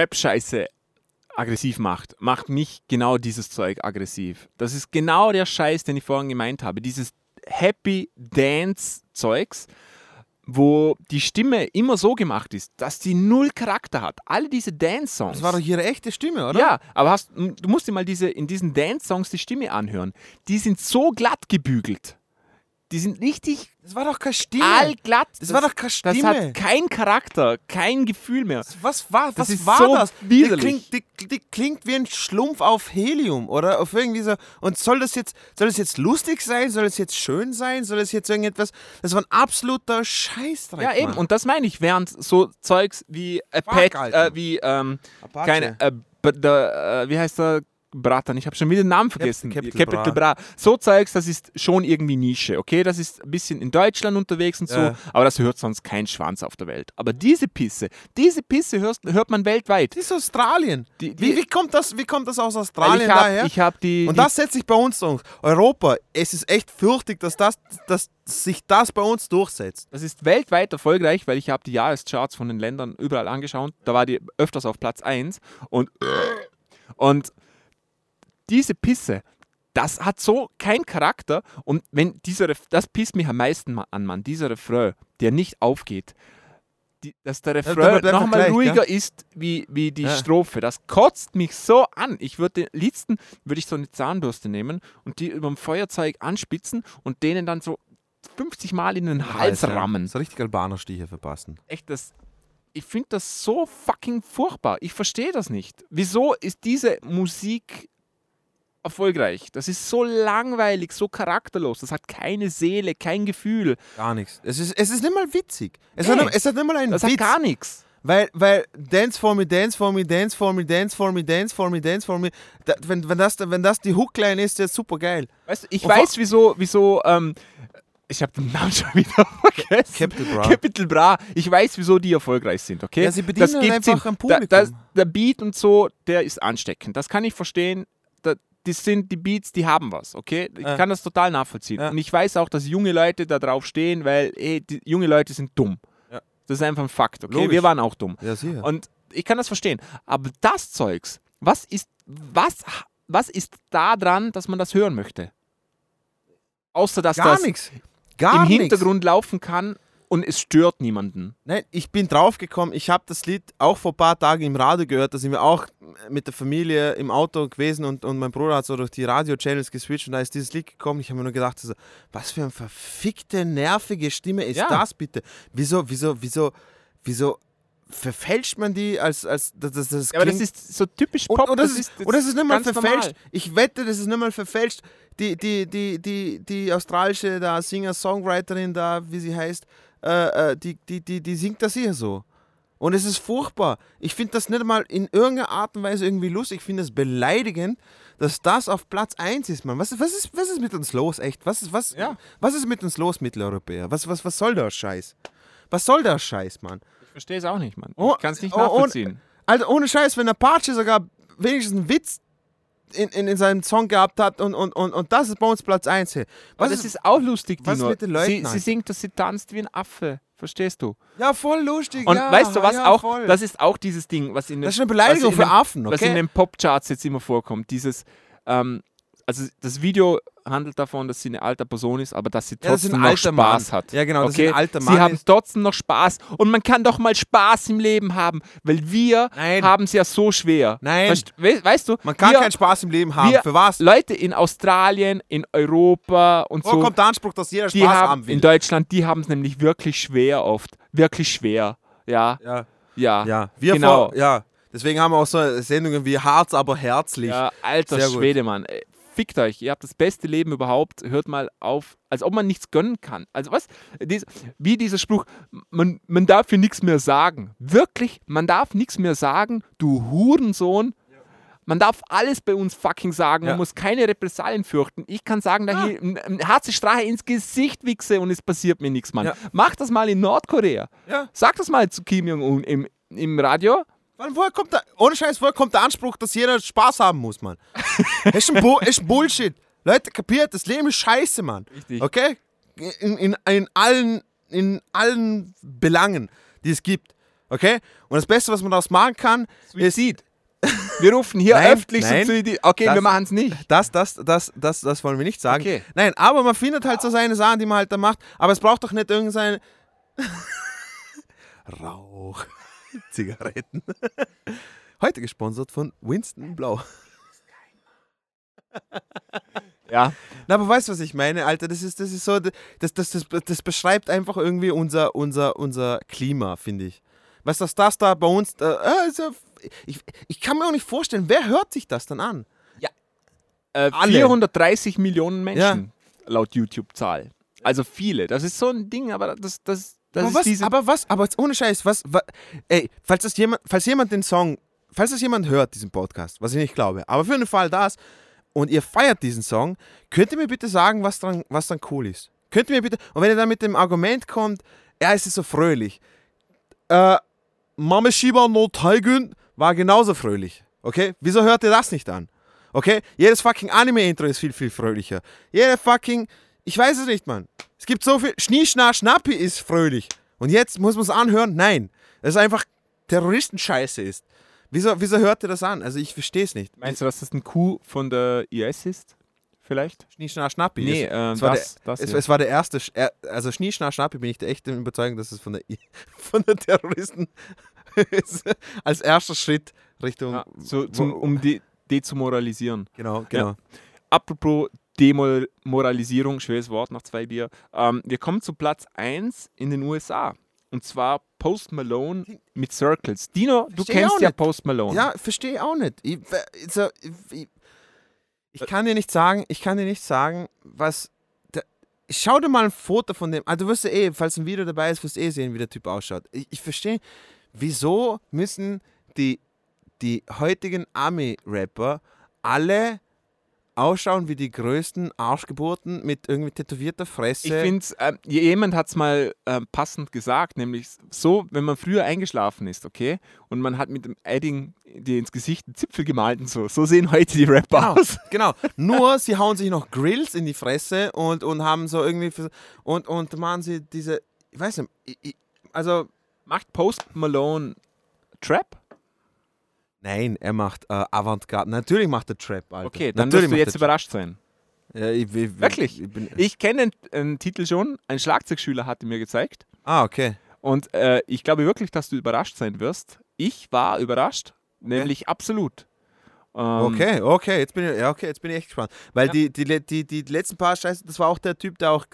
Trap-Scheiße aggressiv macht, macht mich genau dieses Zeug aggressiv. Das ist genau der Scheiß, den ich vorhin gemeint habe. Dieses Happy Dance-Zeugs, wo die Stimme immer so gemacht ist, dass sie null Charakter hat. Alle diese Dance-Songs. Das war doch ihre echte Stimme, oder? Ja, aber hast, du musst dir mal diese, in diesen Dance-Songs die Stimme anhören. Die sind so glatt gebügelt. Die sind richtig Das war doch keine Stimme. allglatt. Das war doch keine Das Stimme. hat kein Charakter, kein Gefühl mehr. Was war, Das was ist war so das? Die widerlich. klingt, die, die klingt wie ein Schlumpf auf Helium oder auf irgendwie so. Und soll das jetzt, soll das jetzt lustig sein? Soll es jetzt schön sein? Soll es jetzt irgendetwas? Das war ein absoluter Scheißdreck. Ja, eben. Mann. Und das meine ich, während so Zeugs wie Apache, äh, wie, ähm, Apache. keine, äh, der, äh, wie heißt der? Bratan, ich habe schon wieder den Namen vergessen. Capital Capital Bra. So Zeugs, das ist schon irgendwie Nische, okay? Das ist ein bisschen in Deutschland unterwegs und so, Ja. aber das hört sonst kein Schwanz auf der Welt. Aber diese Pisse, diese Pisse hörst, hört man weltweit. Das ist Australien. Die- die- wie, wie, kommt das, wie kommt das aus Australien ich hab- daher? ich hab die- Und die- das setzt sich bei uns durch. Europa, es ist echt fürchtig, dass, das, dass sich das bei uns durchsetzt. Das ist weltweit erfolgreich, weil ich habe die Jahrescharts von den Ländern überall angeschaut. Da war die öfters auf Platz 1 und, und diese Pisse, das hat so keinen Charakter und wenn dieser Ref das pisst mich am meisten an, Mann, dieser Refrain, der nicht aufgeht. Die, dass der Refrain einfach nochmal ruhiger gell? ist wie, wie die Ja. Strophe. Das kotzt mich so an. Ich würde den liebsten, würde ich so eine Zahnbürste nehmen und die über dem Feuerzeug anspitzen und denen dann so 50 Mal in den Hals Alter, rammen. So richtig Albanerstiche verpassen. Echt, das, ich finde das so fucking furchtbar. Ich verstehe das nicht. Wieso ist diese Musik erfolgreich? Das ist so langweilig, so charakterlos. Das hat keine Seele, kein Gefühl. Gar nichts. Es ist, es ist nicht mal witzig. Es, hat, nicht- es hat nicht mal einen Das Witz. hat gar nichts. Weil, weil Dance for me, Dance for me, Dance for me, Dance for me, Dance for me, Dance for me. Da, wenn, wenn, das, wenn das die Hookline ist, ist super geil. Weißt du, ich Und weiß, wieso, wieso, ähm, ich habe den Namen schon wieder vergessen. Capital Bra. Capital Bra. Ich weiß, wieso die erfolgreich sind, okay? Ja, sie bedienen gibt einfach ein Publikum. Da, das, der Beat und so, der ist ansteckend. Das kann ich verstehen. Da, das sind die Beats, die haben was, okay? Ich Ja. kann das total nachvollziehen. Ja. Und ich weiß auch, dass junge Leute da drauf stehen, weil, ey, die junge Leute sind dumm. Ja. Das ist einfach ein Fakt, okay? Logisch. Wir waren auch dumm. Ja, sicher. Und ich kann das verstehen. Aber das Zeugs, was ist, was, was ist da dran, dass man das hören möchte? Außer, dass Gar das nichts. Gar im nix. Hintergrund laufen kann und es stört niemanden. Nein, ich bin draufgekommen, ich habe das Lied auch vor ein paar Tagen im Radio gehört, da sind wir auch mit der Familie im Auto gewesen und, und mein Bruder hat so durch die Radio-Channels geswitcht und da ist dieses Lied gekommen. Ich habe mir nur gedacht, so, was für eine verfickte, nervige Stimme ist Ja. das bitte? Wieso, wieso, wieso, wieso verfälscht man die als, als das, das, das Ja, aber das ist so typisch und, Pop. und, das ist, und das ist nicht mal verfälscht. normal. Ich wette, das ist nicht mal verfälscht. Die, die, die, die, die australische da Singer-Songwriterin da, wie sie heißt, äh, äh, die, die, die, die singt das hier so. Und es ist furchtbar. Ich finde das nicht mal in irgendeiner Art und Weise irgendwie lustig. Ich finde es beleidigend, dass das auf Platz 1 ist, Mann. Was, was, ist, was ist mit uns los, echt? Was ist, was, Ja. was ist mit uns los, Mitteleuropäer? Was, was, was soll der Scheiß? Was soll der Scheiß, Mann? Ich verstehe es auch nicht, Mann. Oh, ich kann es nicht oh, nachvollziehen. Also ohne Scheiß, wenn Apache sogar wenigstens einen Witz in, in, in seinem Song gehabt hat und, und, und, und das ist bei uns Platz 1 hier. Aber das ist auch lustig, was ist Dino. mit den Leuten, sie, sie singt, dass sie tanzt wie ein Affe. Verstehst du? Ja, voll lustig. Und ja, weißt du was ja, auch? Voll. Das ist auch dieses Ding, was in den, Das ist eine Beleidigung was für den, Affen, Was okay? in den Popcharts jetzt immer vorkommt. Dieses, ähm, also das Video handelt davon, dass sie eine alte Person ist, aber dass sie Ja, trotzdem ein noch Spaß Mann. hat. Ja, genau, okay? ein alter Sie haben trotzdem noch Spaß und man kann doch mal Spaß im Leben haben, weil wir haben es ja so schwer. Nein. Weißt, we weißt du? Man kann wir, keinen Spaß im Leben haben. wir, Für was? Leute in Australien, in Europa und Wo so. kommt der Anspruch, dass jeder Spaß haben, haben will? in Deutschland, die haben es nämlich wirklich schwer oft. Wirklich schwer. Ja. ja. Ja. Ja, wir genau. vor, ja. Deswegen haben wir auch so Sendungen wie Harz, aber herzlich. Ja, alter. Schwede, Mann. Fickt euch, ihr habt das beste Leben überhaupt. Hört mal auf, als ob man nichts gönnen kann. Also was? Dies, wie dieser Spruch, man, man darf hier nichts mehr sagen. Wirklich, man darf nichts mehr sagen, du Hurensohn. Man darf alles bei uns fucking sagen. Ja. Man muss keine Repressalien fürchten. Ich kann sagen, da hier ein, ein Strache ins Gesicht wichse und es passiert mir nichts, Mann. Ja. Mach das mal in Nordkorea. Ja. Sag das mal zu Kim Jong-un im, im Radio. Woher kommt der, ohne Scheiß, woher kommt der Anspruch, dass jeder Spaß haben muss, Mann? ist, ein Bu ist ein Bullshit. Leute, kapiert, das Leben ist scheiße, Mann. Richtig. Okay? In, in, in, allen, in allen Belangen, die es gibt. Okay? Und das Beste, was man daraus machen kann, Suizid. Wir rufen hier Nein, öffentlich nein. so zu die. Okay, Das- wir machen es nicht. Das, das, das, das, das wollen wir nicht sagen. Okay. Nein, aber man findet halt so seine Sachen, die man halt da macht. Aber es braucht doch nicht irgendein Rauch, Zigaretten. Heute gesponsert von Winston Blau. Ja. Na, aber weißt du, was ich meine, Alter? Das ist, das ist so, das, das, das, das beschreibt einfach irgendwie unser, unser, unser Klima, finde ich. Weißt du, dass das da bei uns, äh, äh, ja- ich, ich kann mir auch nicht vorstellen, wer hört sich das dann an? Äh, Alle. 430 Millionen Menschen laut YouTube-Zahl. Also viele. Das ist so ein Ding, aber das, das aber, was, aber was, aber ohne Scheiß, was, wa- ey, falls das jemand, falls jemand den Song, falls das jemand hört, diesen Podcast, was ich nicht glaube, aber für den Fall das und ihr feiert diesen Song, könnt ihr mir bitte sagen, was dran, was dann cool ist? Könnt ihr mir bitte, und wenn ihr dann mit dem Argument kommt, es ist so fröhlich, äh, Mame Shiba no Taigun war genauso fröhlich, okay? Wieso hört ihr das nicht an? Okay? Jedes fucking Anime-Intro ist viel, viel fröhlicher. Jeder fucking, ich weiß es nicht, Mann. Es gibt so viel, Schnie, Schna, Schnappi ist fröhlich. Und jetzt muss man es anhören? Nein. Das ist einfach Terroristenscheiße ist. Wieso, wieso hört ihr das an? Also ich verstehe es nicht. Meinst du, dass das ein Coup von der IS ist? Vielleicht? Schnie, Schna, Schnappi. Nee, es, äh, es, war das- der, das es, es war der erste, er- also Schnie, Schna, Schnappi bin ich der echten Überzeugung, dass es von der, von der Terroristen ist. als erster Schritt Richtung... Ja, so, zum, um die dezumoralisieren. Genau, genau. Ja. Apropos Demoralisierung, schweres Wort nach zwei Bier. Ähm, wir kommen zu Platz 1 in den USA. Und zwar Post Malone mit Circles. Dino, du Versteh kennst auch ja. Post Malone. Ja, verstehe auch nicht. Ich, also, ich, ich kann dir nicht sagen, ich kann dir nicht sagen, was. Da, schau dir mal ein Foto von dem. Also du wirst ja eh, falls ein Video dabei ist, wirst du eh sehen, wie der Typ ausschaut. Ich, ich verstehe, wieso müssen die, die heutigen Ami-Rapper alle ausschauen wie die größten Arschgeburten mit irgendwie tätowierter Fresse. Ich finde, ähm, jemand hat es mal ähm, passend gesagt, nämlich so, wenn man früher eingeschlafen ist, okay, und man hat mit dem Edding dir ins Gesicht einen Zipfel gemalt und so. So sehen heute die Rapper Genau, aus. genau. Nur sie hauen sich noch Grills in die Fresse und, und haben so irgendwie für, und, und machen sie diese, ich weiß nicht, ich, ich, also Macht Post Malone Trap? Nein, er macht äh, Avantgarde. Natürlich macht er Trap, Alter. Okay, dann Natürlich wirst du jetzt er überrascht sein. Ja, ich, ich, Wirklich? Ich Ich kenne den, Titel schon. Ein Schlagzeugschüler hatte mir gezeigt. ah, okay. Und äh, ich glaube wirklich, dass du überrascht sein wirst. Ich war überrascht, nämlich absolut. Ähm, Okay, okay, jetzt bin ich, ja, okay, jetzt bin ich echt gespannt. Weil Ja. die, die, die, die letzten paar Scheiße, das war auch der Typ, der auch,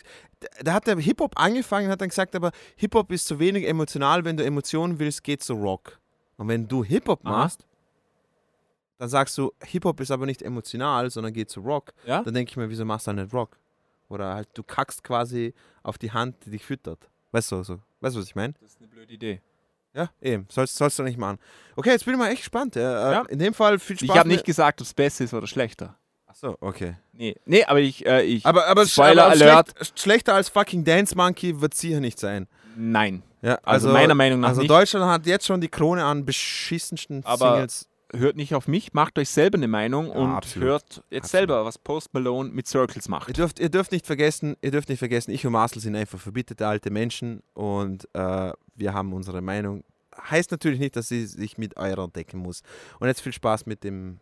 der hat der Hip-Hop angefangen, hat dann gesagt, aber Hip-Hop ist zu wenig emotional, wenn du Emotionen willst, geht zu Rock. Und wenn du Hip-Hop Aha. Dann sagst du, Hip-Hop ist aber nicht emotional, sondern geht zu Rock. Ja? Dann denke ich mir, wieso machst du dann nicht Rock? Oder halt, du kackst quasi auf die Hand, die dich füttert. Weißt du, so, weißt du was ich meine? Das ist eine blöde Idee. Ja, eben, sollst, sollst du nicht machen. Okay, jetzt bin ich mal echt gespannt. Äh, Ja. In dem Fall viel Spaß. Ich habe nicht gesagt, ob es besser ist oder schlechter. Achso, okay. Nee, nee aber ich. Äh, ich Aber, aber, Spoiler aber Alert. schlecht, schlechter als fucking Dance Monkey wird sicher nicht sein. Nein. Ja, Also meiner Meinung nach Also nicht. Deutschland hat jetzt schon die Krone an beschissensten Aber Singles. Hört nicht auf mich, macht euch selber eine Meinung und absolut. hört jetzt Absolut. selber, was Post Malone mit Circles Ihr macht. dürft, ihr dürft nicht vergessen, ihr dürft nicht vergessen, ich und Marcel sind einfach verbitterte alte Menschen und äh, wir haben unsere Meinung. Heißt natürlich nicht, dass sie sich mit eurer decken muss. Und jetzt viel Spaß mit dem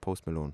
Post Malone.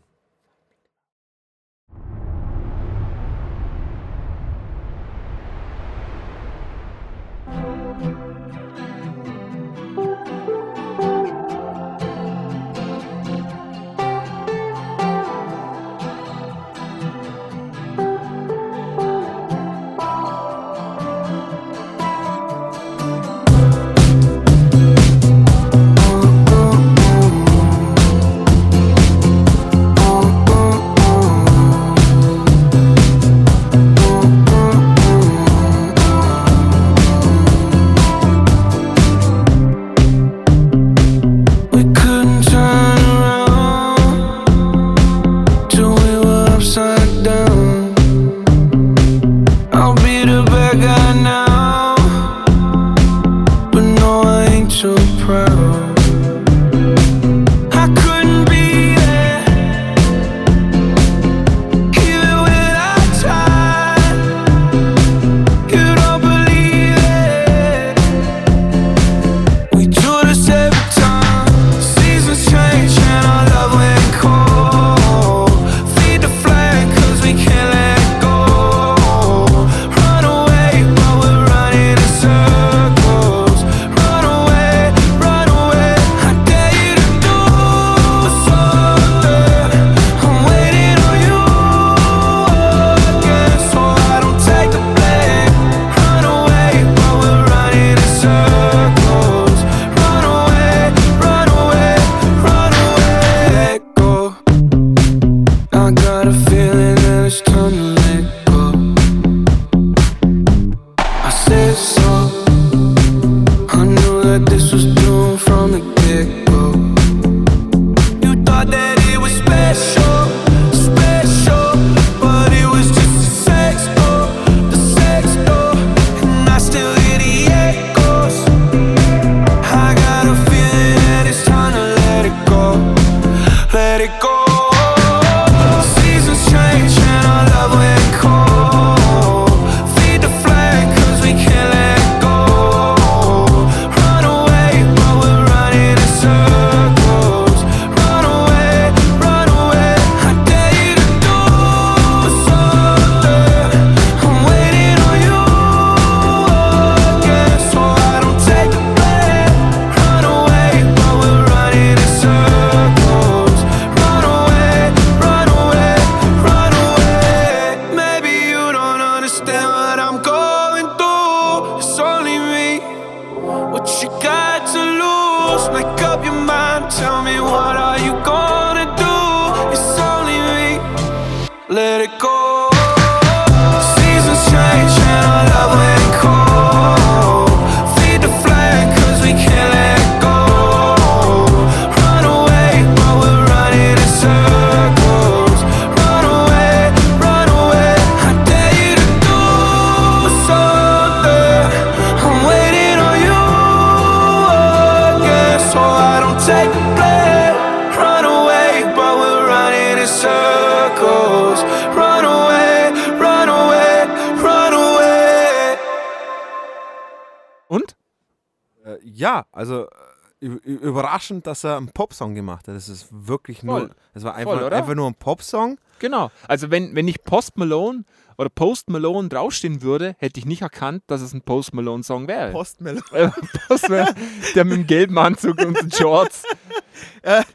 Überraschend, dass er einen Popsong gemacht hat. Das ist wirklich nur, Voll. das war Voll, einfach, oder? einfach nur ein Popsong. Genau. Also wenn, wenn nicht Post Malone oder Post Malone draufstehen würde, hätte ich nicht erkannt, dass es ein Post Malone Song wäre. Post Malone. Äh, Post Malone, der mit dem gelben Anzug und den Shorts.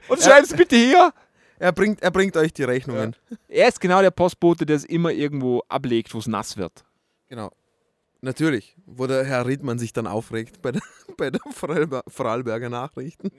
Und schreib's bitte hier. Er bringt, er bringt euch die Rechnungen. Er ist genau der Postbote, der es immer irgendwo ablegt, wo es nass wird. Genau. Natürlich, wo der Herr Riedmann sich dann aufregt bei der, bei der Vorarlber- Vorarlberger Nachrichten.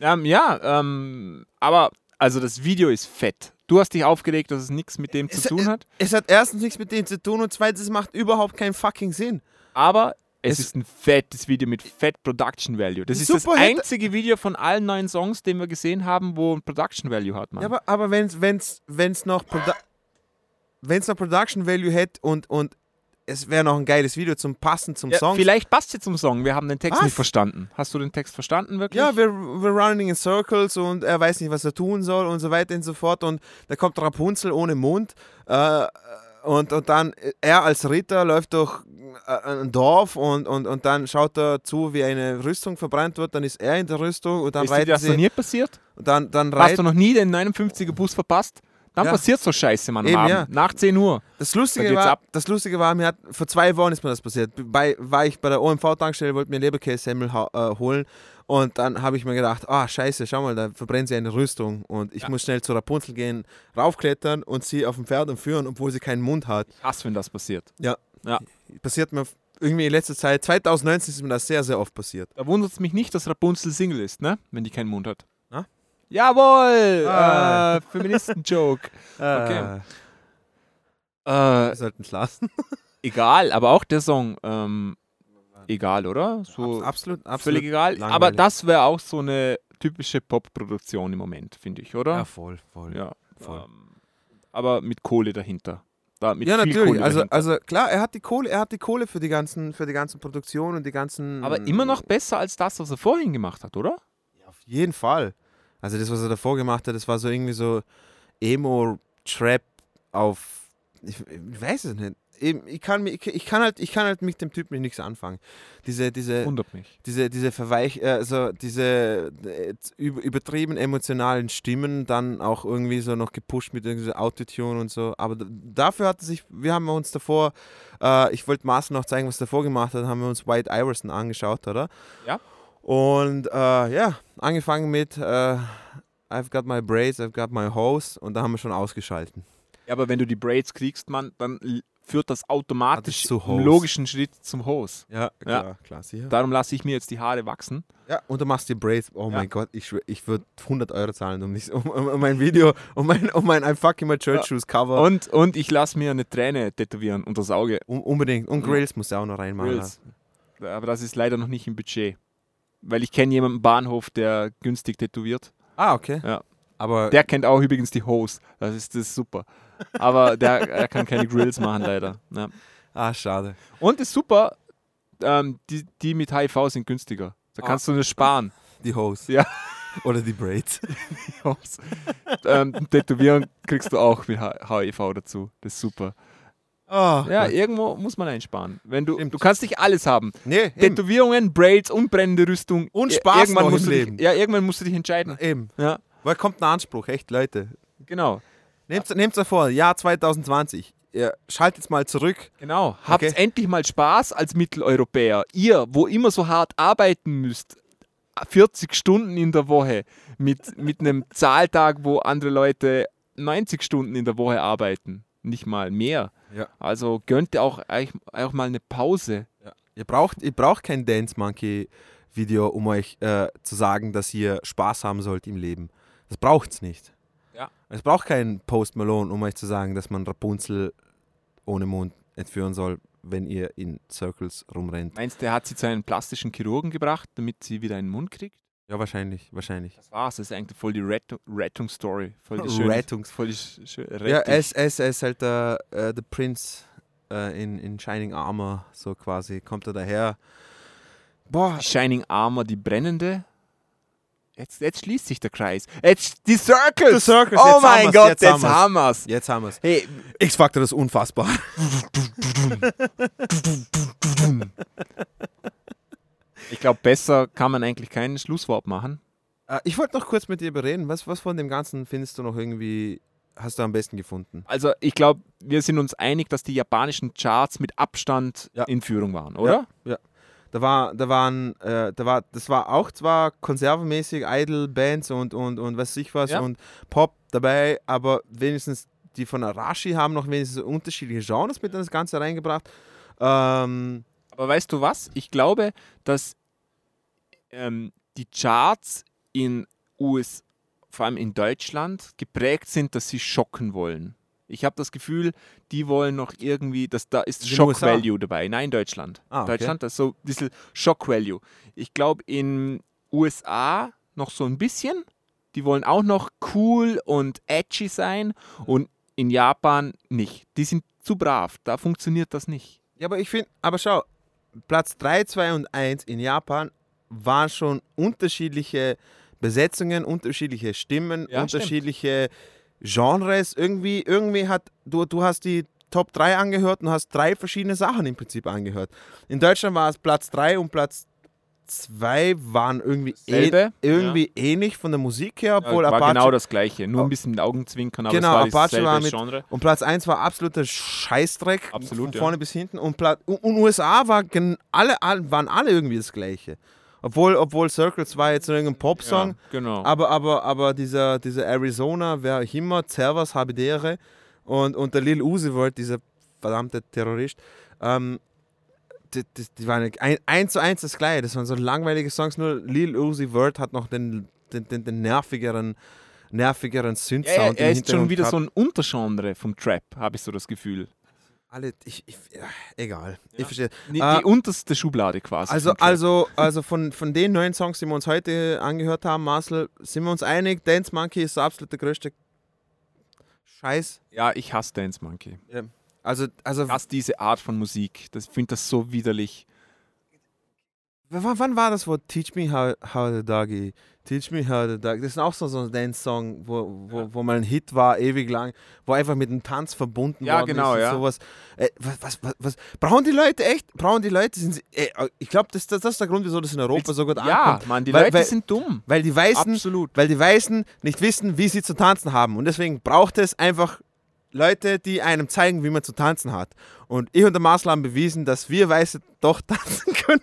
Ähm, ja, ähm, aber also das Video ist fett. Du hast dich aufgeregt, dass es nichts mit dem zu tun hat. Es hat erstens nichts mit dem zu tun und zweitens, es macht überhaupt keinen fucking Sinn. Aber es, Es- ist ein fettes Video mit fett Production Value. Das ist das einzige Video von allen neuen Songs, den wir gesehen haben, wo ein Production Value hat, Mann. Ja, aber, aber wenn es wenn's, wenn's noch, Produ wenn's noch Production Value hätte und, und es wäre noch ein geiles Video zum Passen zum ja, Song. vielleicht passt jetzt zum Song. Wir haben den Text Was? nicht verstanden. Hast du den Text verstanden wirklich? Ja, wir, wir running in circles und er weiß nicht, was er tun soll und so weiter und so fort. Und da kommt Rapunzel ohne Mund. Äh, und, und dann er als Ritter läuft durch äh, ein Dorf und, und, und dann schaut er zu, wie eine Rüstung verbrannt wird. Dann ist er in der Rüstung und dann ist dir reiten das sie. nie passiert? Und dann, dann Hast du noch nie den 59er Bus verpasst? Dann Ja. passiert so Scheiße, Mann, am Eben, Abend. ja. Nach 10 Uhr. Das Da Lustige, war, ab. das Lustige war, mir hat, vor zwei Wochen ist mir das passiert. Bei, war ich bei der OMV-Tankstelle, wollte mir Leberkässemmel ha- äh, holen und dann habe ich mir gedacht, ah scheiße, schau mal, da verbrennt sie eine Rüstung und ich muss schnell zu Rapunzel gehen, raufklettern und sie auf dem Pferd entführen, obwohl sie keinen Mund hat. Ich hasse, wenn das passiert. Ja, Ja. passiert mir irgendwie in letzter Zeit, 2019 ist mir das sehr, sehr oft passiert. Da wundert es mich nicht, dass Rapunzel Single ist, ne? Wenn die keinen Mund hat. Jawohl! Ah. Äh, Feministen-Joke. Okay. Äh, Wir sollten es lassen. egal, aber auch der Song, ähm, egal, oder? So absolut, absolut. völlig egal. langweilig. Aber das wäre auch so eine typische Pop-Produktion im Moment, finde ich, oder? Ja, voll, voll. Ja. voll. Ähm, aber mit Kohle dahinter. Da, mit ja, natürlich. Kohle Also, dahinter. also klar, er hat die Kohle, er hat die Kohle für die ganzen, für die ganzen Produktionen und die ganzen. aber immer noch besser als das, was er vorhin gemacht hat, oder? Auf jeden Fall. Also das, was er davor gemacht hat, das war so irgendwie so Emo-Trap auf. Ich, ich weiß es nicht. Ich kann, ich, ich, kann halt, ich kann halt mit dem Typen nichts anfangen. Diese, diese, Wundert mich. diese, diese Verweich, also diese äh, über- übertrieben emotionalen Stimmen, dann auch irgendwie so noch gepusht mit irgendwie so Autotune und so. Aber dafür hat sich, wir haben uns davor, äh, ich wollte Marcel noch zeigen, was er davor gemacht hat, haben wir uns White Iverson angeschaut, oder? Ja. Und äh, ja, angefangen mit äh, I've got my braids, I've got my hose und da haben wir schon ausgeschalten. Ja, aber wenn du die Braids kriegst, man, dann führt das automatisch zu im logischen Schritt zum Hose. Ja, klar, klar, sicher. Darum lasse ich mir jetzt die Haare wachsen. Ja, und du machst die Braids. Oh Ja. mein Gott, ich, schwör, ich würde 100 Euro zahlen, um, nicht, um, um, mein Video, um mein, um mein I Fucking My Church Shoes Cover. Und, und ich lasse mir eine Träne tätowieren unter das Auge. Um, unbedingt. Und Ja. Grills musst du auch noch reinmachen. Grills. Aber das ist leider noch nicht im Budget. Weil ich kenne jemanden im Bahnhof, der günstig tätowiert. Ah, okay. Ja. Aber Der kennt auch übrigens die Hose. Das ist, das ist super. Aber der er kann keine Grills machen, leider. Ja. Ah, schade. Und ist super, ähm, die, die mit HIV sind günstiger. Da Ah. kannst du das sparen. Die Hose. Ja. Oder die Braids. Die Hose. ähm, tätowieren kriegst du auch mit HIV dazu. Das ist super. Oh, Ja, Gott. irgendwo muss man einsparen. Wenn du, du kannst nicht alles haben. Nee, eben. Tätowierungen, Braids und brennende Rüstung. Und Spaß irgendwann musst im du Leben. Dich, ja, irgendwann musst du dich entscheiden. Eben. Ja, Weil kommt ein Anspruch, echt, Leute. genau. Nehmt nehmt's euch vor, Jahr 2020. Ihr schaltet mal zurück. Genau. Habt Okay. endlich mal Spaß als Mitteleuropäer. Ihr, wo immer so hart arbeiten müsst, 40 Stunden in der Woche mit, mit einem Zahltag, wo andere Leute 90 Stunden in der Woche arbeiten. Nicht mal mehr. Ja. Also gönnt ihr auch, auch mal eine Pause. Ihr braucht, ihr braucht kein Dance Monkey Video, um euch äh, zu sagen, dass ihr Spaß haben sollt im Leben. Das braucht's nicht. Ja. Es braucht keinen Post Malone, um euch zu sagen, dass man Rapunzel ohne Mond entführen soll, wenn ihr in Circles rumrennt. Meinst du, er hat sie zu einem plastischen Chirurgen gebracht, damit sie wieder einen Mund kriegt? Ja, wahrscheinlich, wahrscheinlich. Das war's. Das ist eigentlich voll die Rettung, Rettungsstory. Voll die schöne, Rettungs- voll die sch- schö- Ja, er ist, er ist, er ist halt der, äh, der Prince äh, in, in Shining Armor, so quasi. Kommt er daher. Boah, Die Shining Armor, die brennende. Jetzt, jetzt schließt sich der Kreis. Jetzt die Circles. The Circles, oh jetzt mein wir's, Gott, jetzt jetzt, haben wir's. wir's. jetzt haben wir es. Hey, X-Factor, das ist unfassbar. ich glaube, besser kann man eigentlich kein Schlusswort machen. Äh, ich wollte noch kurz mit dir bereden. Was, was von dem Ganzen findest du noch irgendwie, hast du am besten gefunden? Also, ich glaube, wir sind uns einig, dass die japanischen Charts mit Abstand Ja. in Führung waren, oder? Ja. ja. Da war, da waren, äh, da war, das war auch zwar konservenmäßig Idol-Bands und, und, und was ich was Ja. und Pop dabei, aber wenigstens die von Arashi haben noch wenigstens unterschiedliche Genres mit in das Ganze reingebracht. Ähm, Aber weißt du was? Ich glaube, dass ähm, die Charts in US, vor allem in Deutschland, geprägt sind, dass sie schocken wollen. Ich habe das Gefühl, die wollen noch irgendwie, dass da ist Shock? Value dabei. Nein, Deutschland. Ah, okay. Deutschland, das ist so ein bisschen Shock Value. Ich glaube, in USA noch so ein bisschen. Die wollen auch noch cool und edgy sein und in Japan nicht. Die sind zu brav. Da funktioniert das nicht. Ja, aber ich finde, aber schau, Platz 3, 2 und 1 in Japan waren schon unterschiedliche Besetzungen, unterschiedliche Stimmen, Ja, stimmt. unterschiedliche Genres. Irgendwie, irgendwie hat, du, du hast die Top 3 angehört und hast drei verschiedene Sachen im Prinzip angehört. In Deutschland war es Platz 3 und Platz 2 waren irgendwie, Selbe, irgendwie ähnlich von der Musik her, obwohl war Apache, genau das gleiche, nur ein bisschen mit Augenzwinkern, aber Genau, es war Apache war mit. Genre. Und Platz 1 war absoluter Scheißdreck. Absolut, Von ja. vorne bis hinten. Und, Pla und, und USA war alle, waren alle irgendwie das Gleiche. Obwohl, obwohl Circles war jetzt irgendein Popsong. Ja, genau. Aber, aber, aber dieser, dieser Arizona, wer auch immer, Servas Habidere und, und der Lil Uzi Vert, dieser verdammte Terrorist, ähm, die, die, die waren ein, eins zu eins das Gleiche. Das waren so langweilige Songs, nur Lil Uzi Vert hat noch den, den, den, den nervigeren, nervigeren ja, Synth-Sound er im ist schon wieder gehabt. so ein Untergenre vom Trap, habe ich so das Gefühl. Alle, ich, ich, ja, egal. Ich verstehe. Die, Äh, die unterste Schublade quasi. Also, also, also von, von den neuen Songs, die wir uns heute angehört haben, Marcel, sind wir uns einig, Dance Monkey ist der absolut der größte Scheiß. Ja, ich hasse Dance Monkey. Also, also hasse diese Art von Musik. Das- Ich finde das so widerlich. w- wann war das, wo Teach Me How, how the Doggy, Teach Me How the Doggy, das ist auch so, so ein Dance-Song, wo, wo, wo mal ein Hit war, ewig lang, wo einfach mit dem Tanz verbunden Ja, worden genau, ist und ja. sowas. Äh, was, was, was, was, brauchen die Leute echt, brauchen die Leute, sind sie, äh, ich glaube, das, das, das ist der Grund, wieso das in Europa so gut Ja, ankommt. Mann, die Weil- Leute weil- sind dumm. Weil die Weißen, Absolut. weil die Weißen nicht wissen, wie sie zu tanzen haben. Und deswegen braucht es einfach Leute, die einem zeigen, wie man zu tanzen hat. Und ich und der Marcel haben bewiesen, dass wir Weiße doch tanzen können.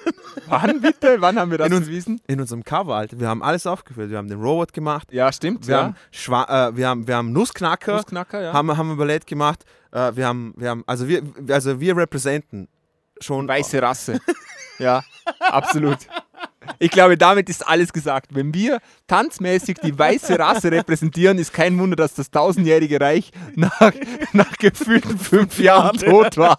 Wann bitte? Wann haben wir das in uns, bewiesen? In unserem Cover, Alter. Wir haben alles aufgeführt. Wir haben den Robot gemacht. Ja, stimmt. Wir, ja. haben, Schwa äh, wir, haben, wir haben Nussknacker, Nussknacker, ja. haben, haben wir Ballett gemacht. Äh, wir haben, wir haben, also wir, also wir repräsentieren schon. Weiße Rasse. ja, absolut. Ich glaube, damit ist alles gesagt. Wenn wir tanzmäßig die weiße Rasse repräsentieren, ist kein Wunder, dass das tausendjährige Reich nach, nach gefühlten fünf Jahren tot war.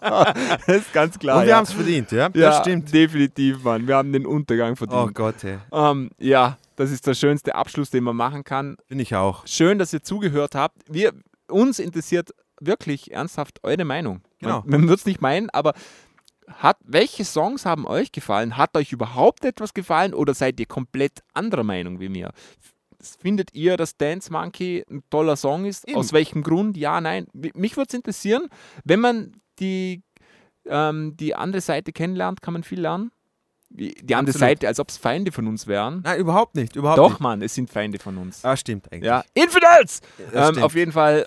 Das ist ganz klar. Und wir ja. haben es verdient, ja? Ja, Das stimmt. definitiv, Mann. Wir haben den Untergang verdient. Oh Gott, ey. Ähm, ja, das ist der schönste Abschluss, den man machen kann. Finde ich auch. Schön, dass ihr zugehört habt. Wir, uns interessiert wirklich ernsthaft eure Meinung. Genau. Man, man wird es nicht meinen, aber hat, welche Songs haben euch gefallen? Hat euch überhaupt etwas gefallen oder seid ihr komplett anderer Meinung wie mir? Findet ihr, dass Dance Monkey ein toller Song ist? Eben. Aus welchem Grund? Ja, nein. Mi- Mich würde es interessieren, wenn man die, ähm, die andere Seite kennenlernt, kann man viel lernen. Die andere Absolut. Seite, als ob es Feinde von uns wären. Nein, überhaupt nicht. Überhaupt Doch, nicht. Mann, es sind Feinde von uns. Ah, stimmt eigentlich. Ja, Infidels! Ähm, auf jeden Fall,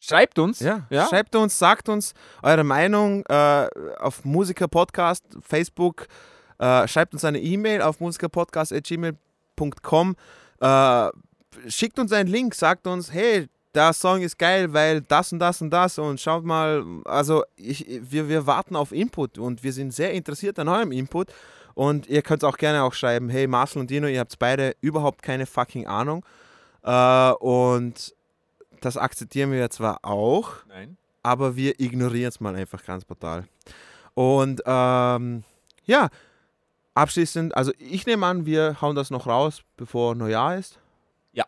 schreibt uns. Ja, Ja? schreibt uns, sagt uns eure Meinung äh, auf Musiker Podcast, Facebook. Äh, schreibt uns eine E-Mail auf musikerpodcast.gmail.com. Äh, schickt uns einen Link, sagt uns, hey, der Song ist geil, weil das und das und das und schaut mal, also ich, wir, wir warten auf Input und wir sind sehr interessiert an eurem Input und ihr könnt auch gerne auch schreiben, hey Marcel und Dino, ihr habt beide überhaupt keine fucking Ahnung äh, und das akzeptieren wir zwar auch, Nein. aber wir ignorieren es mal einfach ganz brutal. Und ähm, ja, abschließend, also ich nehme an, wir hauen das noch raus, bevor Neujahr ist. Ja.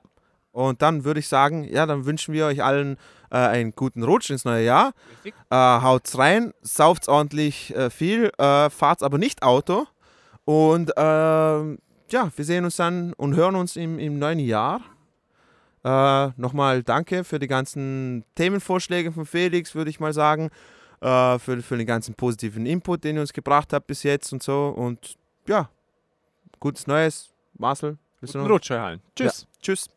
Und dann würde ich sagen, ja, dann wünschen wir euch allen äh, einen guten Rutsch ins neue Jahr. Richtig. Äh, haut's rein, sauft's ordentlich äh, viel, äh, fahrt's aber nicht Auto. Und ähm, ja, wir sehen uns dann und hören uns im, im neuen Jahr. Äh, Nochmal danke für die ganzen Themenvorschläge von Felix, würde ich mal sagen. Äh, für, für den ganzen positiven Input, den ihr uns gebracht habt bis jetzt und so. Und ja, gutes Neues. Marcel, willst du Guten noch? Rutsch, Herr Hallen. Tschüss. Ja, tschüss.